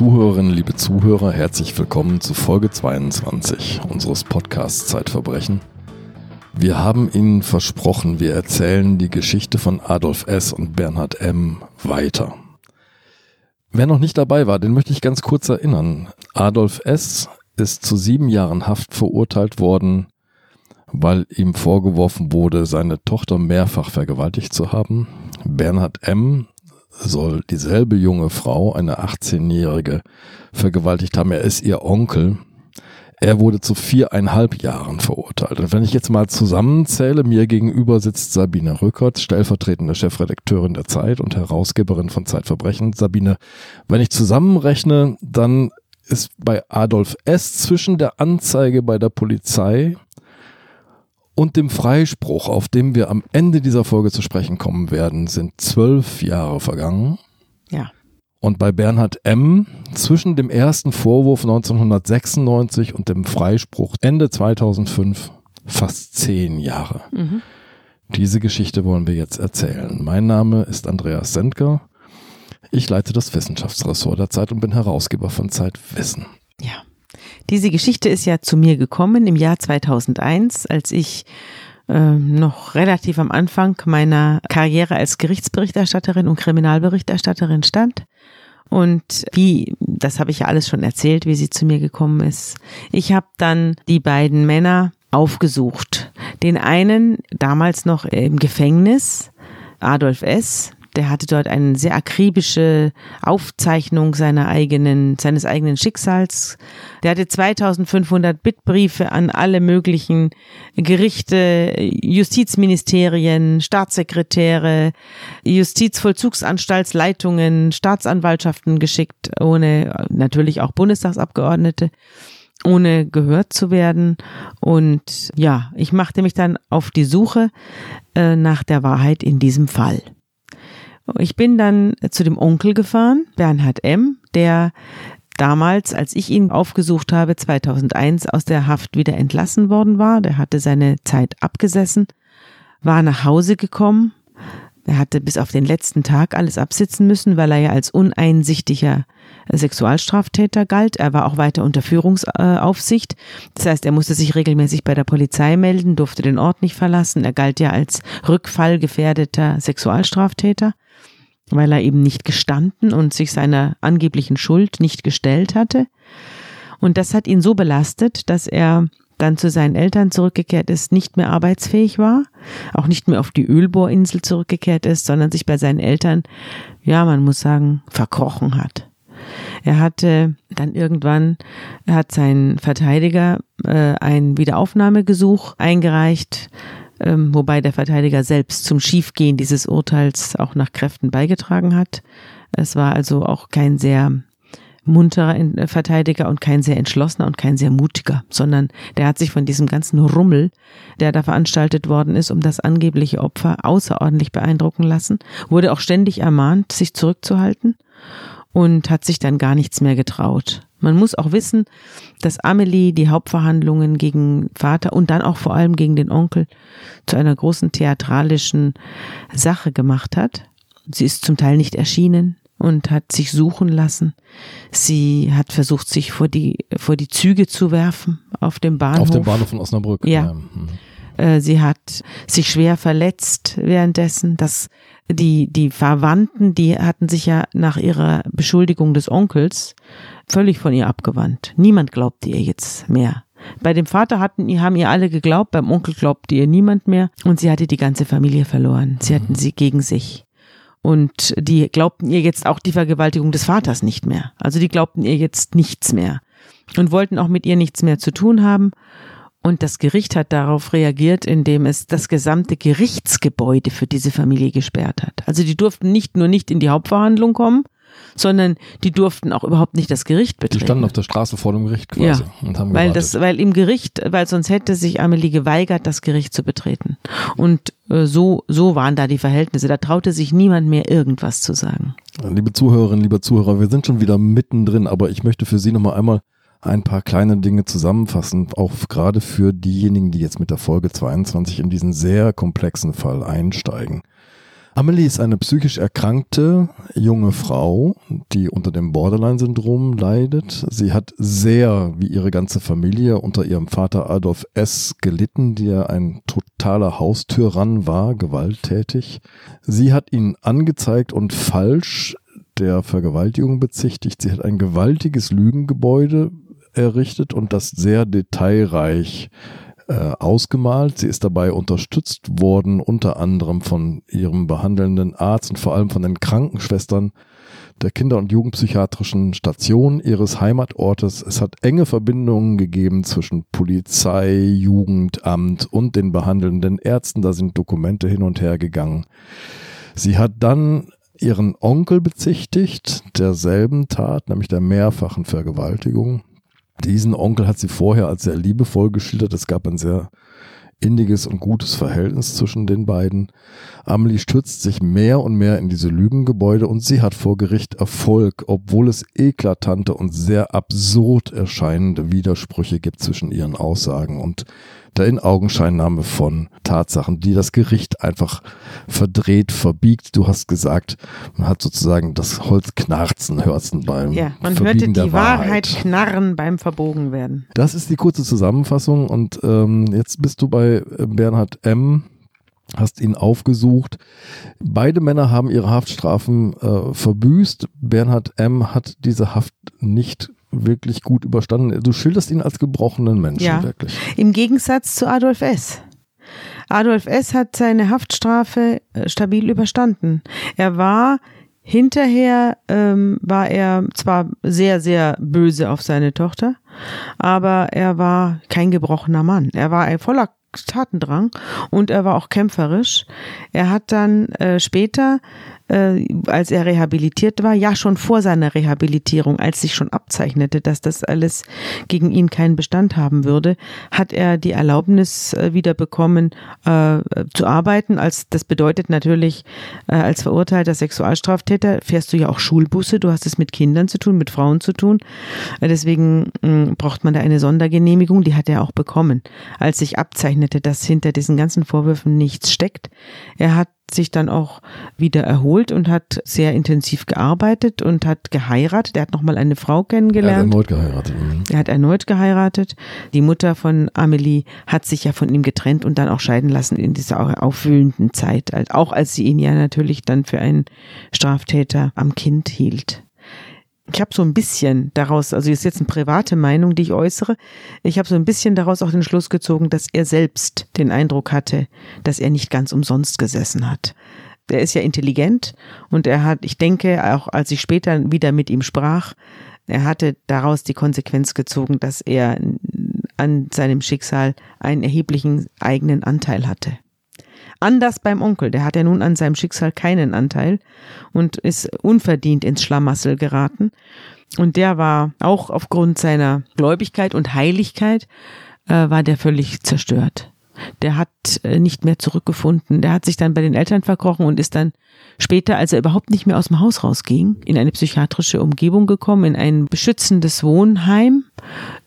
Liebe Zuhörerinnen, liebe Zuhörer, herzlich willkommen zu Folge 22 unseres Podcasts Zeitverbrechen. Wir haben Ihnen versprochen, wir erzählen die Geschichte von Adolf S. und Bernhard M. weiter. Wer noch nicht dabei war, den möchte ich ganz kurz erinnern. Adolf S. ist zu sieben Jahren Haft verurteilt worden, weil ihm vorgeworfen wurde, seine Tochter mehrfach vergewaltigt zu haben. Bernhard M. soll dieselbe junge Frau, eine 18-jährige, vergewaltigt haben. Er ist ihr Onkel. Er wurde zu viereinhalb Jahren verurteilt. Und wenn ich jetzt mal zusammenzähle, mir gegenüber sitzt Sabine Rückert, stellvertretende Chefredakteurin der Zeit und Herausgeberin von Zeitverbrechen. Sabine, wenn ich zusammenrechne, dann ist bei Adolf S. zwischen der Anzeige bei der Polizei und dem Freispruch, auf dem wir am Ende dieser Folge zu sprechen kommen werden, sind zwölf Jahre vergangen. Ja. Und bei Bernhard M. zwischen dem ersten Vorwurf 1996 und dem Freispruch Ende 2005 fast zehn Jahre. Mhm. Diese Geschichte wollen wir jetzt erzählen. Mein Name ist Andreas Sendker. Ich leite das Wissenschaftsressort der Zeit und bin Herausgeber von Zeitwissen. Ja. Diese Geschichte ist ja zu mir gekommen im Jahr 2001, als ich äh, noch relativ am Anfang meiner Karriere als Gerichtsberichterstatterin und Kriminalberichterstatterin stand. Und wie, das habe ich ja alles schon erzählt, wie sie zu mir gekommen ist. Ich habe dann die beiden Männer aufgesucht. Den einen damals noch im Gefängnis, Adolf S., der hatte dort eine sehr akribische Aufzeichnung seiner eigenen, seines eigenen Schicksals. Der hatte 2500 Bittbriefe an alle möglichen Gerichte, Justizministerien, Staatssekretäre, Justizvollzugsanstaltsleitungen, Staatsanwaltschaften geschickt, ohne natürlich auch Bundestagsabgeordnete ohne gehört zu werden. Und ja, ich machte mich dann auf die Suche äh, nach der Wahrheit in diesem Fall. Ich bin dann zu dem Onkel gefahren, Bernhard M., der damals, als ich ihn aufgesucht habe, 2001 aus der Haft wieder entlassen worden war. Der hatte seine Zeit abgesessen, war nach Hause gekommen. Er hatte bis auf den letzten Tag alles absitzen müssen, weil er ja als uneinsichtiger Sexualstraftäter galt. Er war auch weiter unter Führungsaufsicht. Das heißt, er musste sich regelmäßig bei der Polizei melden, durfte den Ort nicht verlassen. Er galt ja als rückfallgefährdeter Sexualstraftäter weil er eben nicht gestanden und sich seiner angeblichen Schuld nicht gestellt hatte. Und das hat ihn so belastet, dass er dann zu seinen Eltern zurückgekehrt ist, nicht mehr arbeitsfähig war, auch nicht mehr auf die Ölbohrinsel zurückgekehrt ist, sondern sich bei seinen Eltern, ja, man muss sagen, verkrochen hat. Er hatte dann irgendwann, er hat sein Verteidiger äh, ein Wiederaufnahmegesuch eingereicht, ähm, wobei der Verteidiger selbst zum Schiefgehen dieses Urteils auch nach Kräften beigetragen hat. Es war also auch kein sehr munterer äh, Verteidiger und kein sehr entschlossener und kein sehr mutiger, sondern der hat sich von diesem ganzen Rummel, der da veranstaltet worden ist, um das angebliche Opfer außerordentlich beeindrucken lassen, wurde auch ständig ermahnt, sich zurückzuhalten und hat sich dann gar nichts mehr getraut. Man muss auch wissen, dass Amelie die Hauptverhandlungen gegen Vater und dann auch vor allem gegen den Onkel zu einer großen theatralischen Sache gemacht hat. Sie ist zum Teil nicht erschienen und hat sich suchen lassen. Sie hat versucht, sich vor die, vor die Züge zu werfen auf dem Bahnhof. Auf dem Bahnhof von Osnabrück. Ja. ja. Mhm. Äh, sie hat sich schwer verletzt währenddessen. Das, die, die Verwandten, die hatten sich ja nach ihrer Beschuldigung des Onkels völlig von ihr abgewandt. Niemand glaubte ihr jetzt mehr. Bei dem Vater hatten, haben ihr alle geglaubt, beim Onkel glaubte ihr niemand mehr und sie hatte die ganze Familie verloren. Sie hatten sie gegen sich. Und die glaubten ihr jetzt auch die Vergewaltigung des Vaters nicht mehr. Also die glaubten ihr jetzt nichts mehr und wollten auch mit ihr nichts mehr zu tun haben. Und das Gericht hat darauf reagiert, indem es das gesamte Gerichtsgebäude für diese Familie gesperrt hat. Also die durften nicht nur nicht in die Hauptverhandlung kommen, sondern die durften auch überhaupt nicht das Gericht betreten. Die standen auf der Straße vor dem Gericht quasi ja, und haben weil das, weil im Gericht, weil sonst hätte sich Amelie geweigert, das Gericht zu betreten. Und äh, so, so waren da die Verhältnisse. Da traute sich niemand mehr irgendwas zu sagen. Liebe Zuhörerinnen, liebe Zuhörer, wir sind schon wieder mittendrin, aber ich möchte für Sie nochmal einmal ein paar kleine Dinge zusammenfassen, auch gerade für diejenigen, die jetzt mit der Folge 22 in diesen sehr komplexen Fall einsteigen. Amelie ist eine psychisch erkrankte junge Frau, die unter dem Borderline-Syndrom leidet. Sie hat sehr, wie ihre ganze Familie, unter ihrem Vater Adolf S. gelitten, der ein totaler Haustürran war, gewalttätig. Sie hat ihn angezeigt und falsch der Vergewaltigung bezichtigt. Sie hat ein gewaltiges Lügengebäude errichtet und das sehr detailreich äh, ausgemalt. Sie ist dabei unterstützt worden, unter anderem von ihrem behandelnden Arzt und vor allem von den Krankenschwestern der Kinder- und Jugendpsychiatrischen Station ihres Heimatortes. Es hat enge Verbindungen gegeben zwischen Polizei, Jugendamt und den behandelnden Ärzten. Da sind Dokumente hin und her gegangen. Sie hat dann ihren Onkel bezichtigt derselben Tat, nämlich der mehrfachen Vergewaltigung. Diesen Onkel hat sie vorher als sehr liebevoll geschildert. Es gab ein sehr inniges und gutes Verhältnis zwischen den beiden. Amelie stürzt sich mehr und mehr in diese Lügengebäude und sie hat vor Gericht Erfolg, obwohl es eklatante und sehr absurd erscheinende Widersprüche gibt zwischen ihren Aussagen und der Inaugenscheinnahme von Tatsachen, die das Gericht einfach verdreht, verbiegt. Du hast gesagt, man hat sozusagen das Holz knarzen hörten beim Ja, man Verbiegen hörte die der Wahrheit knarren beim Verbogen werden. Das ist die kurze Zusammenfassung und ähm, jetzt bist du bei Bernhard M hast ihn aufgesucht. Beide Männer haben ihre Haftstrafen äh, verbüßt. Bernhard M. hat diese Haft nicht wirklich gut überstanden. Du schilderst ihn als gebrochenen Menschen, Ja. wirklich. Im Gegensatz zu Adolf S. Adolf S. hat seine Haftstrafe äh, stabil überstanden. Er war hinterher, ähm, war er zwar sehr, sehr böse auf seine Tochter, aber er war kein gebrochener Mann. Er war ein voller Tatendrang und er war auch kämpferisch. Er hat dann äh, später, äh, als er rehabilitiert war, ja schon vor seiner Rehabilitierung, als sich schon abzeichnete, dass das alles gegen ihn keinen Bestand haben würde, hat er die Erlaubnis äh, wieder bekommen, äh, zu arbeiten. Als das bedeutet natürlich, äh, als verurteilter Sexualstraftäter fährst du ja auch Schulbusse. Du hast es mit Kindern zu tun, mit Frauen zu tun. Äh, deswegen mh, braucht man da eine Sondergenehmigung. Die hat er auch bekommen, als sich abzeichnete, dass hinter diesen ganzen Vorwürfen nichts steckt. Er hat sich dann auch wieder erholt und hat sehr intensiv gearbeitet und hat geheiratet. Er hat nochmal eine Frau Er hat kennengelernt. erneut geheiratet. Mhm. Er hat erneut geheiratet. Die Mutter von Amelie hat sich ja von ihm getrennt und dann auch scheiden lassen in dieser aufwühlenden Zeit, auch als sie ihn ja natürlich dann für einen Straftäter am Kind hielt. Ich habe so ein bisschen daraus, also ist jetzt eine private Meinung, die ich äußere, ich habe so ein bisschen daraus auch den Schluss gezogen, dass er selbst den Eindruck hatte, dass er nicht ganz umsonst gesessen hat. Er ist ja intelligent und er hat, ich denke, auch als ich später wieder mit ihm sprach, er hatte daraus die Konsequenz gezogen, dass er an seinem Schicksal einen erheblichen eigenen Anteil hatte. Anders beim Onkel, der hat ja nun an seinem Schicksal keinen Anteil und ist unverdient ins Schlamassel geraten. Und der war auch aufgrund seiner Gläubigkeit und Heiligkeit, äh, war der völlig zerstört. Der hat äh, nicht mehr zurückgefunden. Der hat sich dann bei den Eltern verkrochen und ist dann später, als er überhaupt nicht mehr aus dem Haus rausging, in eine psychiatrische Umgebung gekommen, in ein beschützendes Wohnheim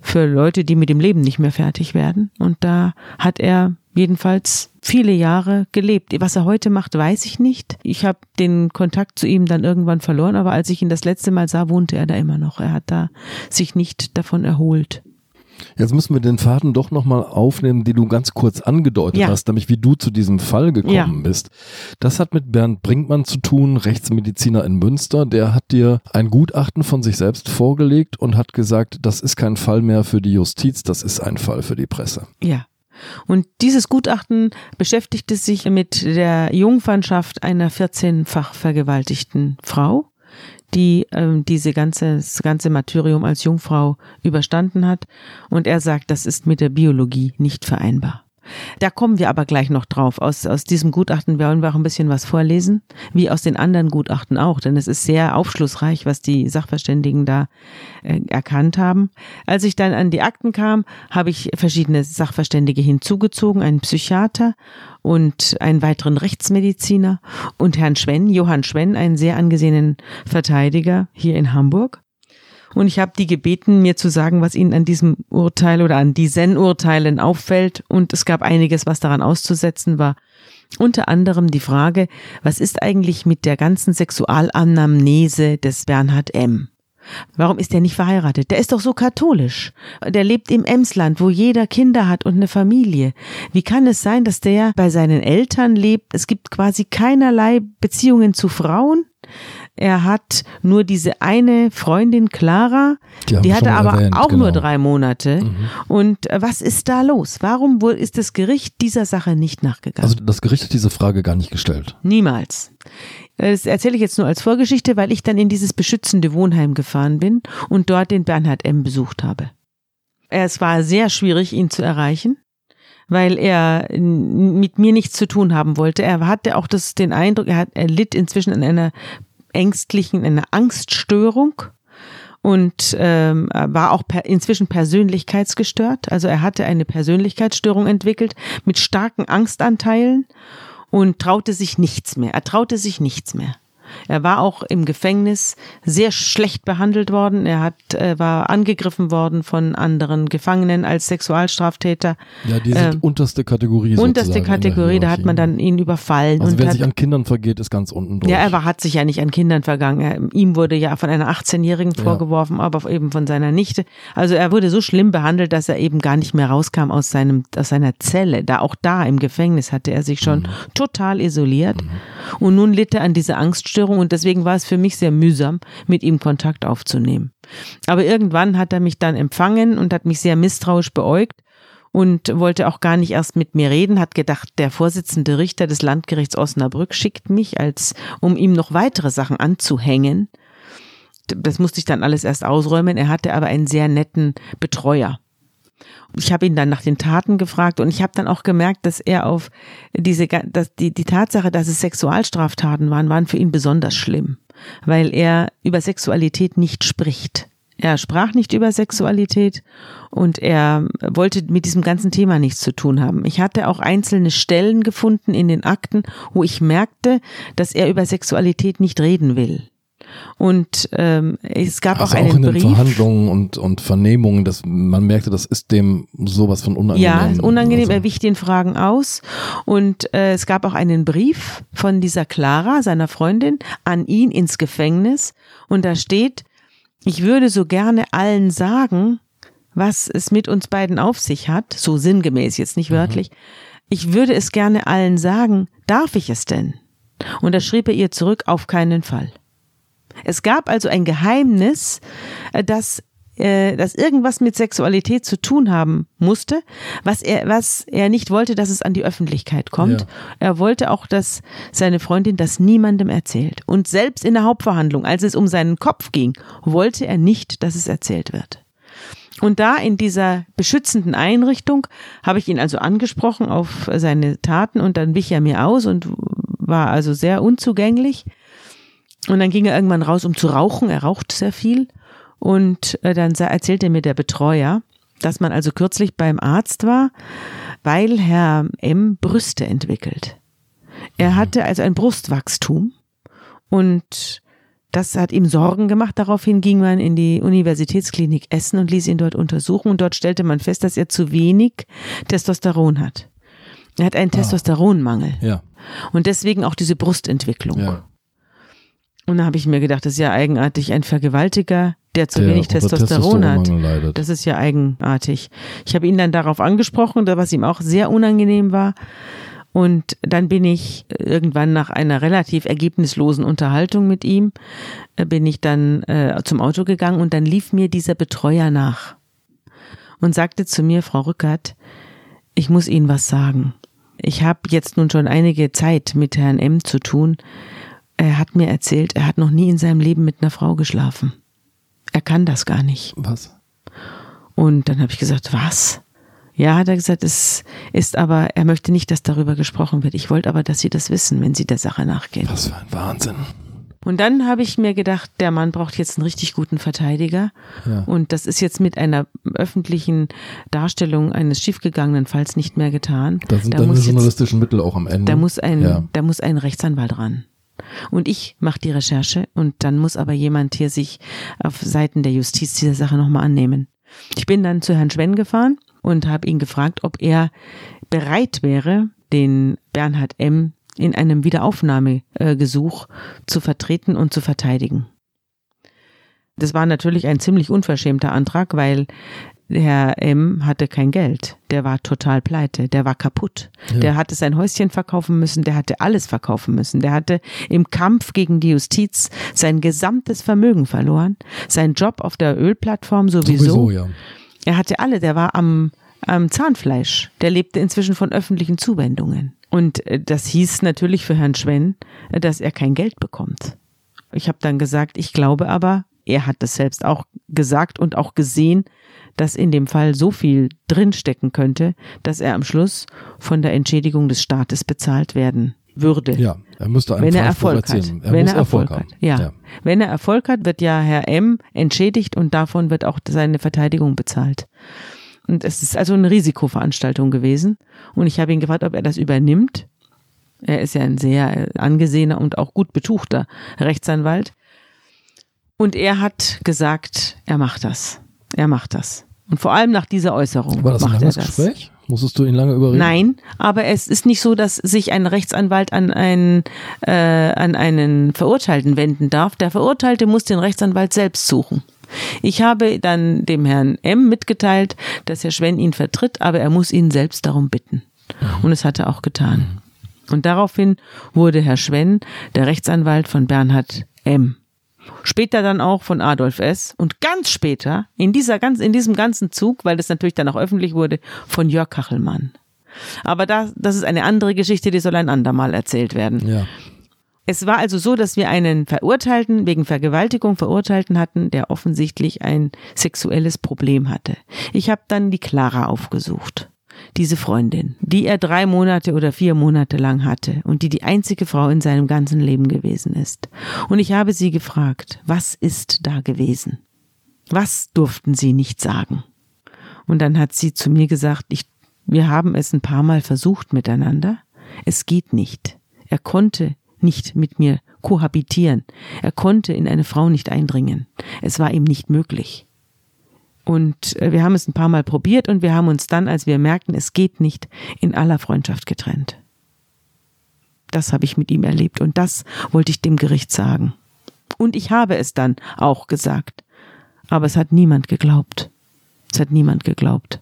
für Leute, die mit dem Leben nicht mehr fertig werden. Und da hat er jedenfalls viele Jahre gelebt. Was er heute macht, weiß ich nicht. Ich habe den Kontakt zu ihm dann irgendwann verloren, aber als ich ihn das letzte Mal sah, wohnte er da immer noch. Er hat da sich nicht davon erholt. Jetzt müssen wir den Faden doch nochmal aufnehmen, den du ganz kurz angedeutet Ja. hast, nämlich wie du zu diesem Fall gekommen Ja. bist. Das hat mit Bernd Brinkmann zu tun, Rechtsmediziner in Münster. Der hat dir ein Gutachten von sich selbst vorgelegt und hat gesagt, das ist kein Fall mehr für die Justiz, das ist ein Fall für die Presse. Ja. Und dieses Gutachten beschäftigte sich mit der Jungfernschaft einer 14-fach vergewaltigten Frau, die ähm, diese ganze, das ganze Martyrium als Jungfrau überstanden hat. Und er sagt, das ist mit der Biologie nicht vereinbar. Da kommen wir aber gleich noch drauf. Aus, aus diesem Gutachten wollen wir auch ein bisschen was vorlesen, wie aus den anderen Gutachten auch, denn es ist sehr aufschlussreich, was die Sachverständigen da äh, erkannt haben. Als ich dann an die Akten kam, habe ich verschiedene Sachverständige hinzugezogen, einen Psychiater und einen weiteren Rechtsmediziner und Herrn Schwenn, Johann Schwenn, einen sehr angesehenen Verteidiger hier in Hamburg. Und ich habe die gebeten, mir zu sagen, was ihnen an diesem Urteil oder an diesen Urteilen auffällt. Und es gab einiges, was daran auszusetzen war. Unter anderem die Frage, was ist eigentlich mit der ganzen Sexualanamnese des Bernhard M.? Warum ist er nicht verheiratet? Der ist doch so katholisch. Der lebt im Emsland, wo jeder Kinder hat und eine Familie. Wie kann es sein, dass der bei seinen Eltern lebt? Es gibt quasi keinerlei Beziehungen zu Frauen. Er hat nur diese eine Freundin Clara, die, die hatte aber erwähnt, auch genau. nur drei Monate. Mhm. Und äh, was ist da los? Warum ist das Gericht dieser Sache nicht nachgegangen? Also das Gericht hat diese Frage gar nicht gestellt. Niemals. Das erzähle ich jetzt nur als Vorgeschichte, weil ich dann in dieses beschützende Wohnheim gefahren bin und dort den Bernhard M. besucht habe. Es war sehr schwierig, ihn zu erreichen weil er mit mir nichts zu tun haben wollte. Er hatte auch das, den Eindruck, er, hat, er litt inzwischen an einer ängstlichen, einer Angststörung und ähm, war auch per, inzwischen persönlichkeitsgestört. Also er hatte eine Persönlichkeitsstörung entwickelt mit starken Angstanteilen und traute sich nichts mehr. Er traute sich nichts mehr. Er war auch im Gefängnis sehr schlecht behandelt worden. Er hat, äh, war angegriffen worden von anderen Gefangenen als Sexualstraftäter. Ja, diese ähm, unterste Kategorie. Unterste Kategorie, da hat man dann ihn überfallen. Also wer hat, sich an Kindern vergeht, ist ganz unten durch. Ja, er war, hat sich ja nicht an Kindern vergangen. Er, ihm wurde ja von einer 18-Jährigen vorgeworfen, ja. aber eben von seiner Nichte. Also er wurde so schlimm behandelt, dass er eben gar nicht mehr rauskam aus seinem, aus seiner Zelle. Da auch da im Gefängnis hatte er sich schon mhm. total isoliert. Mhm. Und nun litt er an dieser Angststörung Essstörung und deswegen war es für mich sehr mühsam, mit ihm Kontakt aufzunehmen. Aber irgendwann hat er mich dann empfangen und hat mich sehr misstrauisch beäugt und wollte auch gar nicht erst mit mir reden, hat gedacht, der Vorsitzende Richter des Landgerichts Osnabrück schickt mich, als um ihm noch weitere Sachen anzuhängen. Das musste ich dann alles erst ausräumen. Er hatte aber einen sehr netten Betreuer ich habe ihn dann nach den Taten gefragt und ich habe dann auch gemerkt, dass er auf diese, dass die, die Tatsache, dass es Sexualstraftaten waren, waren für ihn besonders schlimm, weil er über Sexualität nicht spricht. Er sprach nicht über Sexualität und er wollte mit diesem ganzen Thema nichts zu tun haben. Ich hatte auch einzelne Stellen gefunden in den Akten, wo ich merkte, dass er über Sexualität nicht reden will. Und ähm, es gab also auch einen auch in Brief. den Verhandlungen und, und Vernehmungen, dass man merkte, das ist dem sowas von unangenehm. Ja, unangenehm, also. er wich den Fragen aus. Und äh, es gab auch einen Brief von dieser Clara, seiner Freundin, an ihn ins Gefängnis. Und da steht, ich würde so gerne allen sagen, was es mit uns beiden auf sich hat, so sinngemäß, jetzt nicht mhm. wörtlich. Mhm. Ich würde es gerne allen sagen, darf ich es denn? Und da schrieb er ihr zurück, auf keinen Fall. Es gab also ein Geheimnis, äh, das äh, das irgendwas mit Sexualität zu tun haben musste, was er, was er nicht wollte, dass es an die Öffentlichkeit kommt. Ja. Er wollte auch, dass seine Freundin das niemandem erzählt. Und selbst in der Hauptverhandlung, als es um seinen Kopf ging, wollte er nicht, dass es erzählt wird. Und da in dieser beschützenden Einrichtung habe ich ihn also angesprochen auf seine Taten und dann wich er mir aus und war also sehr unzugänglich. Und dann ging er irgendwann raus, um zu rauchen. Er raucht sehr viel. Und äh, dann erzählte mir der Betreuer, dass man also kürzlich beim Arzt war, weil Herr M. Brüste entwickelt. Er mhm. hatte also ein Brustwachstum und das hat ihm Sorgen gemacht. Daraufhin ging man in die Universitätsklinik Essen und ließ ihn dort untersuchen und dort stellte man fest, dass er zu wenig Testosteron hat. Er hat einen ah. Testosteronmangel. Ja. Und deswegen auch diese Brustentwicklung. Ja. Und da habe ich mir gedacht, das ist ja eigenartig, ein Vergewaltiger, der zu der wenig Testosteron hat. Leidet. Das ist ja eigenartig. Ich habe ihn dann darauf angesprochen, was ihm auch sehr unangenehm war. Und dann bin ich irgendwann nach einer relativ ergebnislosen Unterhaltung mit ihm, äh, bin ich dann äh, zum Auto gegangen und dann lief mir dieser Betreuer nach und sagte zu mir, Frau Rückert, ich muss Ihnen was sagen. Ich habe jetzt nun schon einige Zeit mit Herrn M zu tun er hat mir erzählt, er hat noch nie in seinem Leben mit einer Frau geschlafen. Er kann das gar nicht. Was? Und dann habe ich gesagt, was? Ja, hat er gesagt, es ist aber, er möchte nicht, dass darüber gesprochen wird. Ich wollte aber, dass Sie das wissen, wenn Sie der Sache nachgehen. Was für ein Wahnsinn. Und dann habe ich mir gedacht, der Mann braucht jetzt einen richtig guten Verteidiger. Ja. Und das ist jetzt mit einer öffentlichen Darstellung eines schiefgegangenen Falls nicht mehr getan. Da sind da dann die journalistischen Mittel auch am Ende. Da muss ein, ja. da muss ein Rechtsanwalt ran. Und ich mache die Recherche und dann muss aber jemand hier sich auf Seiten der Justiz dieser Sache nochmal annehmen. Ich bin dann zu Herrn Schwenn gefahren und habe ihn gefragt, ob er bereit wäre, den Bernhard M. in einem Wiederaufnahmegesuch zu vertreten und zu verteidigen. Das war natürlich ein ziemlich unverschämter Antrag, weil Herr M. hatte kein Geld. Der war total pleite. Der war kaputt. Ja. Der hatte sein Häuschen verkaufen müssen. Der hatte alles verkaufen müssen. Der hatte im Kampf gegen die Justiz sein gesamtes Vermögen verloren. Sein Job auf der Ölplattform sowieso. sowieso ja. Er hatte alle. Der war am, am Zahnfleisch. Der lebte inzwischen von öffentlichen Zuwendungen. Und äh, das hieß natürlich für Herrn Schwenn, äh, dass er kein Geld bekommt. Ich habe dann gesagt, ich glaube aber, er hat es selbst auch gesagt und auch gesehen, dass in dem Fall so viel drinstecken könnte, dass er am Schluss von der Entschädigung des Staates bezahlt werden würde. Ja, er müsste einen wenn er Erfolg hat. Er wenn er Erfolg, Erfolg hat. Ja. ja. Wenn er Erfolg hat, wird ja Herr M entschädigt und davon wird auch seine Verteidigung bezahlt. Und es ist also eine Risikoveranstaltung gewesen. Und ich habe ihn gefragt, ob er das übernimmt. Er ist ja ein sehr angesehener und auch gut betuchter Rechtsanwalt. Und er hat gesagt, er macht das. Er macht das. Und vor allem nach dieser Äußerung War das macht ein langes er das. Gespräch? Musstest du ihn lange überreden? Nein, aber es ist nicht so, dass sich ein Rechtsanwalt an einen, äh, an einen Verurteilten wenden darf. Der Verurteilte muss den Rechtsanwalt selbst suchen. Ich habe dann dem Herrn M mitgeteilt, dass Herr Schwenn ihn vertritt, aber er muss ihn selbst darum bitten. Und es hat er auch getan. Und daraufhin wurde Herr Schwenn der Rechtsanwalt von Bernhard M. Später dann auch von Adolf S. Und ganz später, in dieser ganz, in diesem ganzen Zug, weil das natürlich dann auch öffentlich wurde, von Jörg Kachelmann. Aber das, das ist eine andere Geschichte, die soll ein andermal erzählt werden. Ja. Es war also so, dass wir einen Verurteilten, wegen Vergewaltigung Verurteilten hatten, der offensichtlich ein sexuelles Problem hatte. Ich habe dann die Clara aufgesucht diese Freundin, die er drei Monate oder vier Monate lang hatte und die die einzige Frau in seinem ganzen Leben gewesen ist. Und ich habe sie gefragt, was ist da gewesen? Was durften sie nicht sagen? Und dann hat sie zu mir gesagt, ich, wir haben es ein paar Mal versucht miteinander. Es geht nicht. Er konnte nicht mit mir kohabitieren. Er konnte in eine Frau nicht eindringen. Es war ihm nicht möglich. Und äh, wir haben es ein paar Mal probiert und wir haben uns dann, als wir merkten, es geht nicht, in aller Freundschaft getrennt. Das habe ich mit ihm erlebt und das wollte ich dem Gericht sagen. Und ich habe es dann auch gesagt. Aber es hat niemand geglaubt. Es hat niemand geglaubt.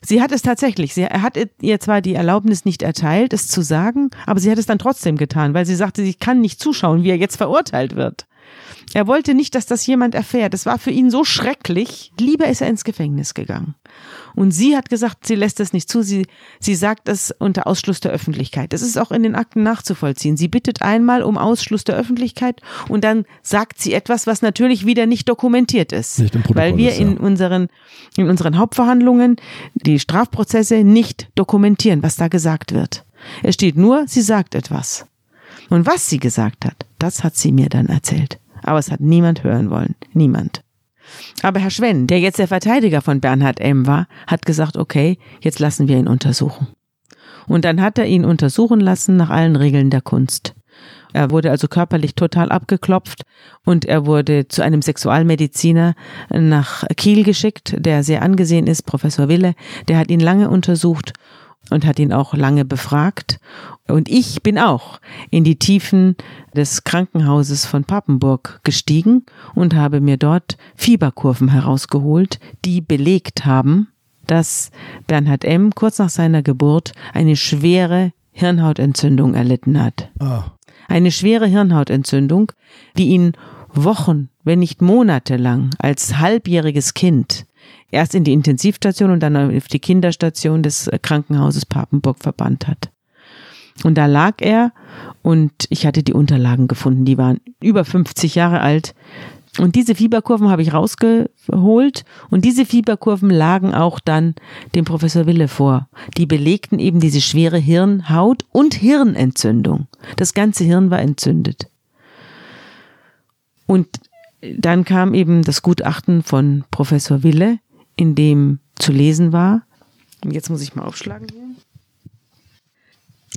Sie hat es tatsächlich. Sie, er hat ihr zwar die Erlaubnis nicht erteilt, es zu sagen, aber sie hat es dann trotzdem getan, weil sie sagte, sie kann nicht zuschauen, wie er jetzt verurteilt wird. Er wollte nicht, dass das jemand erfährt. Es war für ihn so schrecklich. Lieber ist er ins Gefängnis gegangen. Und sie hat gesagt, sie lässt es nicht zu. Sie, sie sagt es unter Ausschluss der Öffentlichkeit. Das ist auch in den Akten nachzuvollziehen. Sie bittet einmal um Ausschluss der Öffentlichkeit und dann sagt sie etwas, was natürlich wieder nicht dokumentiert ist. Nicht im weil wir ist, ja. in unseren, in unseren Hauptverhandlungen die Strafprozesse nicht dokumentieren, was da gesagt wird. Es steht nur, sie sagt etwas. Und was sie gesagt hat, das hat sie mir dann erzählt aber es hat niemand hören wollen. Niemand. Aber Herr Schwenn, der jetzt der Verteidiger von Bernhard M. war, hat gesagt, okay, jetzt lassen wir ihn untersuchen. Und dann hat er ihn untersuchen lassen nach allen Regeln der Kunst. Er wurde also körperlich total abgeklopft und er wurde zu einem Sexualmediziner nach Kiel geschickt, der sehr angesehen ist, Professor Wille. Der hat ihn lange untersucht und hat ihn auch lange befragt. Und ich bin auch in die Tiefen des Krankenhauses von Papenburg gestiegen und habe mir dort Fieberkurven herausgeholt, die belegt haben, dass Bernhard M. kurz nach seiner Geburt eine schwere Hirnhautentzündung erlitten hat. Ah. Eine schwere Hirnhautentzündung, die ihn Wochen, wenn nicht Monate lang als halbjähriges Kind erst in die Intensivstation und dann auf die Kinderstation des Krankenhauses Papenburg verbannt hat. Und da lag er und ich hatte die Unterlagen gefunden, die waren über 50 Jahre alt. Und diese Fieberkurven habe ich rausgeholt und diese Fieberkurven lagen auch dann dem Professor Wille vor. Die belegten eben diese schwere Hirnhaut und Hirnentzündung. Das ganze Hirn war entzündet. Und dann kam eben das Gutachten von Professor Wille, in dem zu lesen war. Und jetzt muss ich mal aufschlagen hier.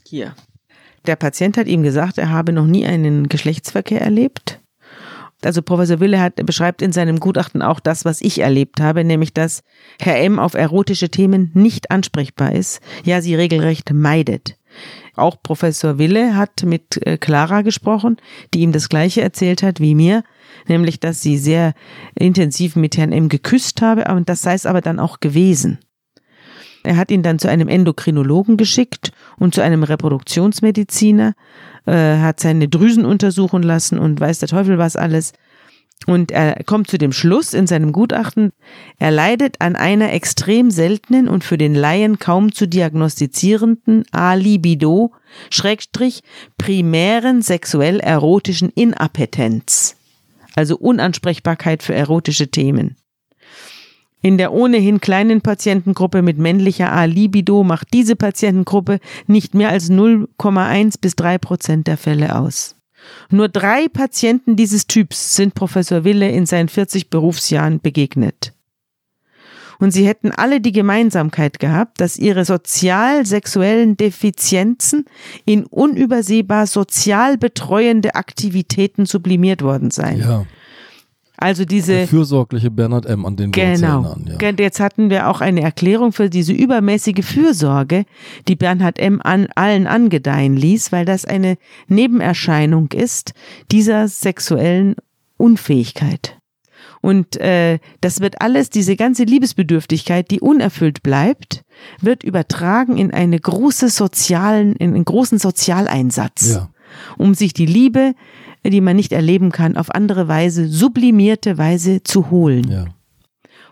Hier. Der Patient hat ihm gesagt, er habe noch nie einen Geschlechtsverkehr erlebt. also Professor Wille hat, beschreibt in seinem Gutachten auch das, was ich erlebt habe, nämlich dass Herr M. auf erotische Themen nicht ansprechbar ist, ja, sie regelrecht meidet. Auch Professor Wille hat mit äh, Clara gesprochen, die ihm das Gleiche erzählt hat wie mir, nämlich dass sie sehr intensiv mit Herrn M. geküsst habe, und das sei es aber dann auch gewesen. Er hat ihn dann zu einem Endokrinologen geschickt und zu einem Reproduktionsmediziner, äh, hat seine Drüsen untersuchen lassen und weiß der Teufel was alles. Und er kommt zu dem Schluss in seinem Gutachten, er leidet an einer extrem seltenen und für den Laien kaum zu diagnostizierenden A-Libido, Schrägstrich, primären sexuell-erotischen Inappetenz. Also Unansprechbarkeit für erotische Themen. In der ohnehin kleinen Patientengruppe mit männlicher A-Libido macht diese Patientengruppe nicht mehr als 0,1 bis 3 Prozent der Fälle aus. Nur drei Patienten dieses Typs sind Professor Wille in seinen 40 Berufsjahren begegnet. Und sie hätten alle die Gemeinsamkeit gehabt, dass ihre sozial-sexuellen Defizienzen in unübersehbar sozial betreuende Aktivitäten sublimiert worden seien. Ja. Also diese Der fürsorgliche Bernhard M., an den wir uns Genau. erinnern. Ja. Jetzt hatten wir auch eine Erklärung für diese übermäßige Fürsorge, die Bernhard M. an allen angedeihen ließ, weil das eine Nebenerscheinung ist dieser sexuellen Unfähigkeit. Und äh, das wird alles, diese ganze Liebesbedürftigkeit, die unerfüllt bleibt, wird übertragen in eine große sozialen, in einen großen Sozialeinsatz, Ja. um sich die Liebe, die man nicht erleben kann, auf andere Weise, sublimierte Weise zu holen. Ja.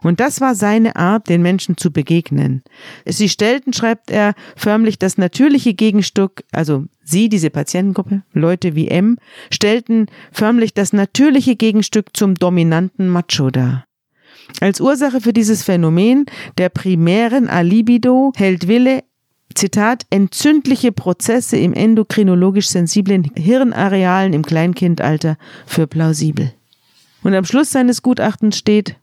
Und das war seine Art, den Menschen zu begegnen. Sie stellten, schreibt er, förmlich das natürliche Gegenstück, also Sie, diese Patientengruppe, Leute wie M, stellten förmlich das natürliche Gegenstück zum dominanten Macho dar. Als Ursache für dieses Phänomen der primären Alibido hält Wille Zitat, entzündliche Prozesse im endokrinologisch sensiblen Hirnarealen im Kleinkindalter für plausibel. Und am Schluss seines Gutachtens steht,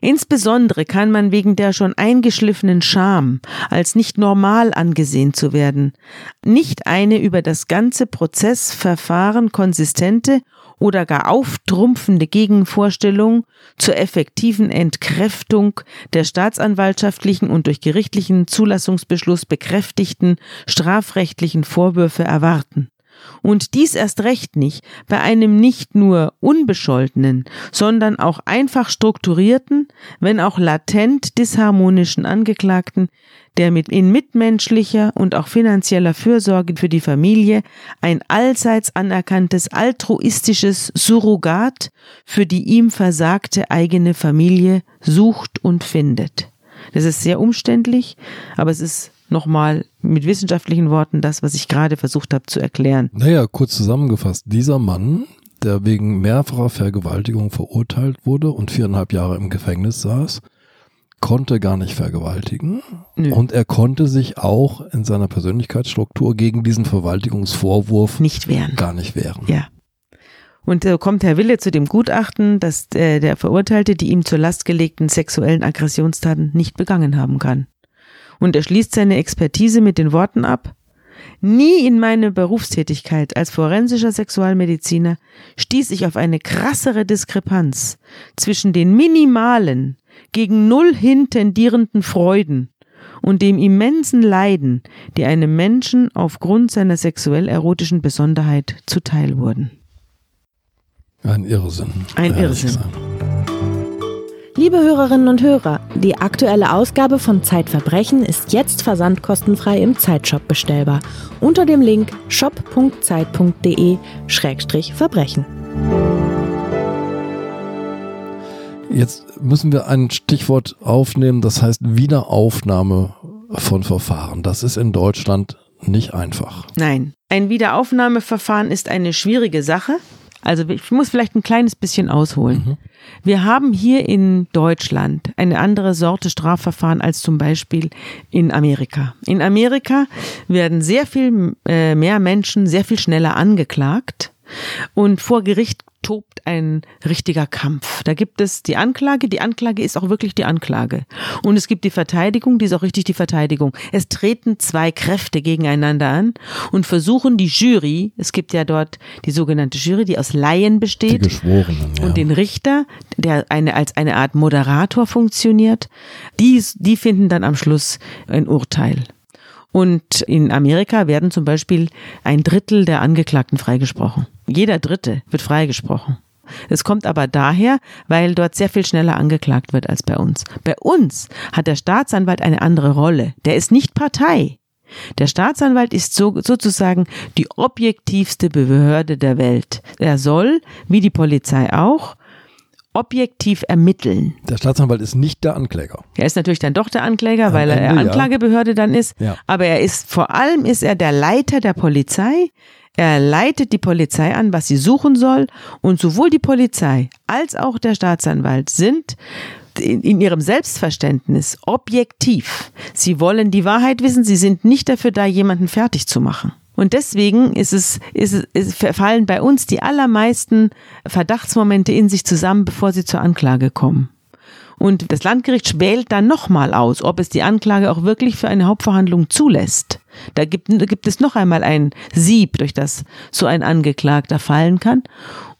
Insbesondere kann man wegen der schon eingeschliffenen Scham als nicht normal angesehen zu werden, nicht eine über das ganze Prozessverfahren konsistente oder gar auftrumpfende Gegenvorstellung zur effektiven Entkräftung der staatsanwaltschaftlichen und durch gerichtlichen Zulassungsbeschluss bekräftigten strafrechtlichen Vorwürfe erwarten. Und dies erst recht nicht bei einem nicht nur unbescholtenen, sondern auch einfach strukturierten, wenn auch latent disharmonischen Angeklagten, der mit in mitmenschlicher und auch finanzieller Fürsorge für die Familie ein allseits anerkanntes altruistisches Surrogat für die ihm versagte eigene Familie sucht und findet. Das ist sehr umständlich, aber es ist nochmal mit wissenschaftlichen Worten das, was ich gerade versucht habe zu erklären. Naja, kurz zusammengefasst, dieser Mann, der wegen mehrfacher Vergewaltigung verurteilt wurde und viereinhalb Jahre im Gefängnis saß, konnte gar nicht vergewaltigen Nö. und er konnte sich auch in seiner Persönlichkeitsstruktur gegen diesen Vergewaltigungsvorwurf Nicht wehren. gar nicht wehren. Ja. Und so kommt Herr Wille zu dem Gutachten, dass äh, der Verurteilte die ihm zur Last gelegten sexuellen Aggressionstaten nicht begangen haben kann. Und er schließt seine Expertise mit den Worten ab, Nie in meiner Berufstätigkeit als forensischer Sexualmediziner stieß ich auf eine krassere Diskrepanz zwischen den minimalen, gegen Null hin tendierenden Freuden und dem immensen Leiden, die einem Menschen aufgrund seiner sexuell-erotischen Besonderheit zuteil wurden. Ein Irrsinn. Ein Irrsinn. Liebe Hörerinnen und Hörer, die aktuelle Ausgabe von Zeitverbrechen ist jetzt versandkostenfrei im Zeitshop bestellbar unter dem Link shop.zeit.de-verbrechen. Jetzt müssen wir ein Stichwort aufnehmen, das heißt Wiederaufnahme von Verfahren. Das ist in Deutschland nicht einfach. Nein, ein Wiederaufnahmeverfahren ist eine schwierige Sache. Also ich muss vielleicht ein kleines bisschen ausholen. Wir haben hier in Deutschland eine andere Sorte Strafverfahren als zum Beispiel in Amerika. In Amerika werden sehr viel äh, mehr Menschen sehr viel schneller angeklagt und vor Gericht tobt ein richtiger Kampf. Da gibt es die Anklage, die Anklage ist auch wirklich die Anklage. Und es gibt die Verteidigung, die ist auch richtig die Verteidigung. Es treten zwei Kräfte gegeneinander an und versuchen die Jury, es gibt ja dort die sogenannte Jury, die aus Laien besteht. Die Geschworenen, ja. Und den Richter, der eine, als eine Art Moderator funktioniert, die, die finden dann am Schluss ein Urteil. Und in Amerika werden zum Beispiel ein Drittel der Angeklagten freigesprochen. Jeder Dritte wird freigesprochen. Es kommt aber daher, weil dort sehr viel schneller angeklagt wird als bei uns. Bei uns hat der Staatsanwalt eine andere Rolle. Der ist nicht Partei. Der Staatsanwalt ist so, sozusagen die objektivste Behörde der Welt. Er soll, wie die Polizei auch, objektiv ermitteln. Der Staatsanwalt ist nicht der Ankläger. Er ist natürlich dann doch der Ankläger, Am weil er Ende, ja. Anklagebehörde dann ist. Ja. Aber er ist, vor allem ist er der Leiter der Polizei. Er leitet die Polizei an, was sie suchen soll. Und sowohl die Polizei als auch der Staatsanwalt sind in, in ihrem Selbstverständnis objektiv. Sie wollen die Wahrheit wissen. Sie sind nicht dafür da, jemanden fertig zu machen. Und deswegen ist es, ist ist, fallen bei uns die allermeisten Verdachtsmomente in sich zusammen, bevor sie zur Anklage kommen. Und das Landgericht wählt dann nochmal aus, ob es die Anklage auch wirklich für eine Hauptverhandlung zulässt. Da gibt, gibt es noch einmal ein Sieb, durch das so ein Angeklagter fallen kann.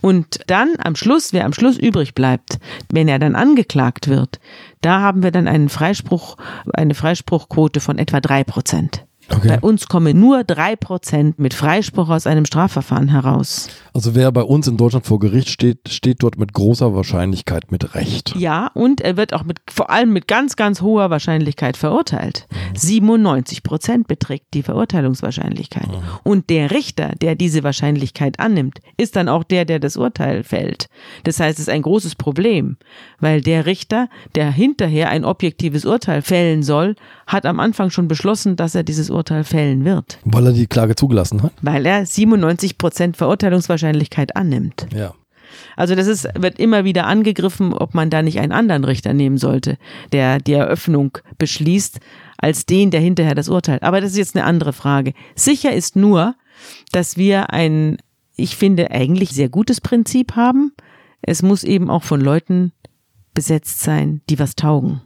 Und dann am Schluss, wer am Schluss übrig bleibt, wenn er dann angeklagt wird, da haben wir dann einen Freispruch, eine Freispruchquote von etwa drei Prozent. Okay. Bei uns kommen nur drei Prozent mit Freispruch aus einem Strafverfahren heraus. Also wer bei uns in Deutschland vor Gericht steht, steht dort mit großer Wahrscheinlichkeit mit Recht. Ja, und er wird auch mit, vor allem mit ganz, ganz hoher Wahrscheinlichkeit verurteilt. 97 Prozent beträgt die Verurteilungswahrscheinlichkeit. Und der Richter, der diese Wahrscheinlichkeit annimmt, ist dann auch der, der das Urteil fällt. Das heißt, es ist ein großes Problem, weil der Richter, der hinterher ein objektives Urteil fällen soll, hat am Anfang schon beschlossen, dass er dieses Urteil fällen wird, Weil er die Klage zugelassen hat? weil er 97 Prozent Verurteilungswahrscheinlichkeit annimmt. Ja. Also das ist, wird immer wieder angegriffen, ob man da nicht einen anderen Richter nehmen sollte, der die Eröffnung beschließt, als den, der hinterher das Urteil. Aber das ist jetzt eine andere Frage. Sicher ist nur, dass wir ein, ich finde, eigentlich sehr gutes Prinzip haben. Es muss eben auch von Leuten besetzt sein, die was taugen.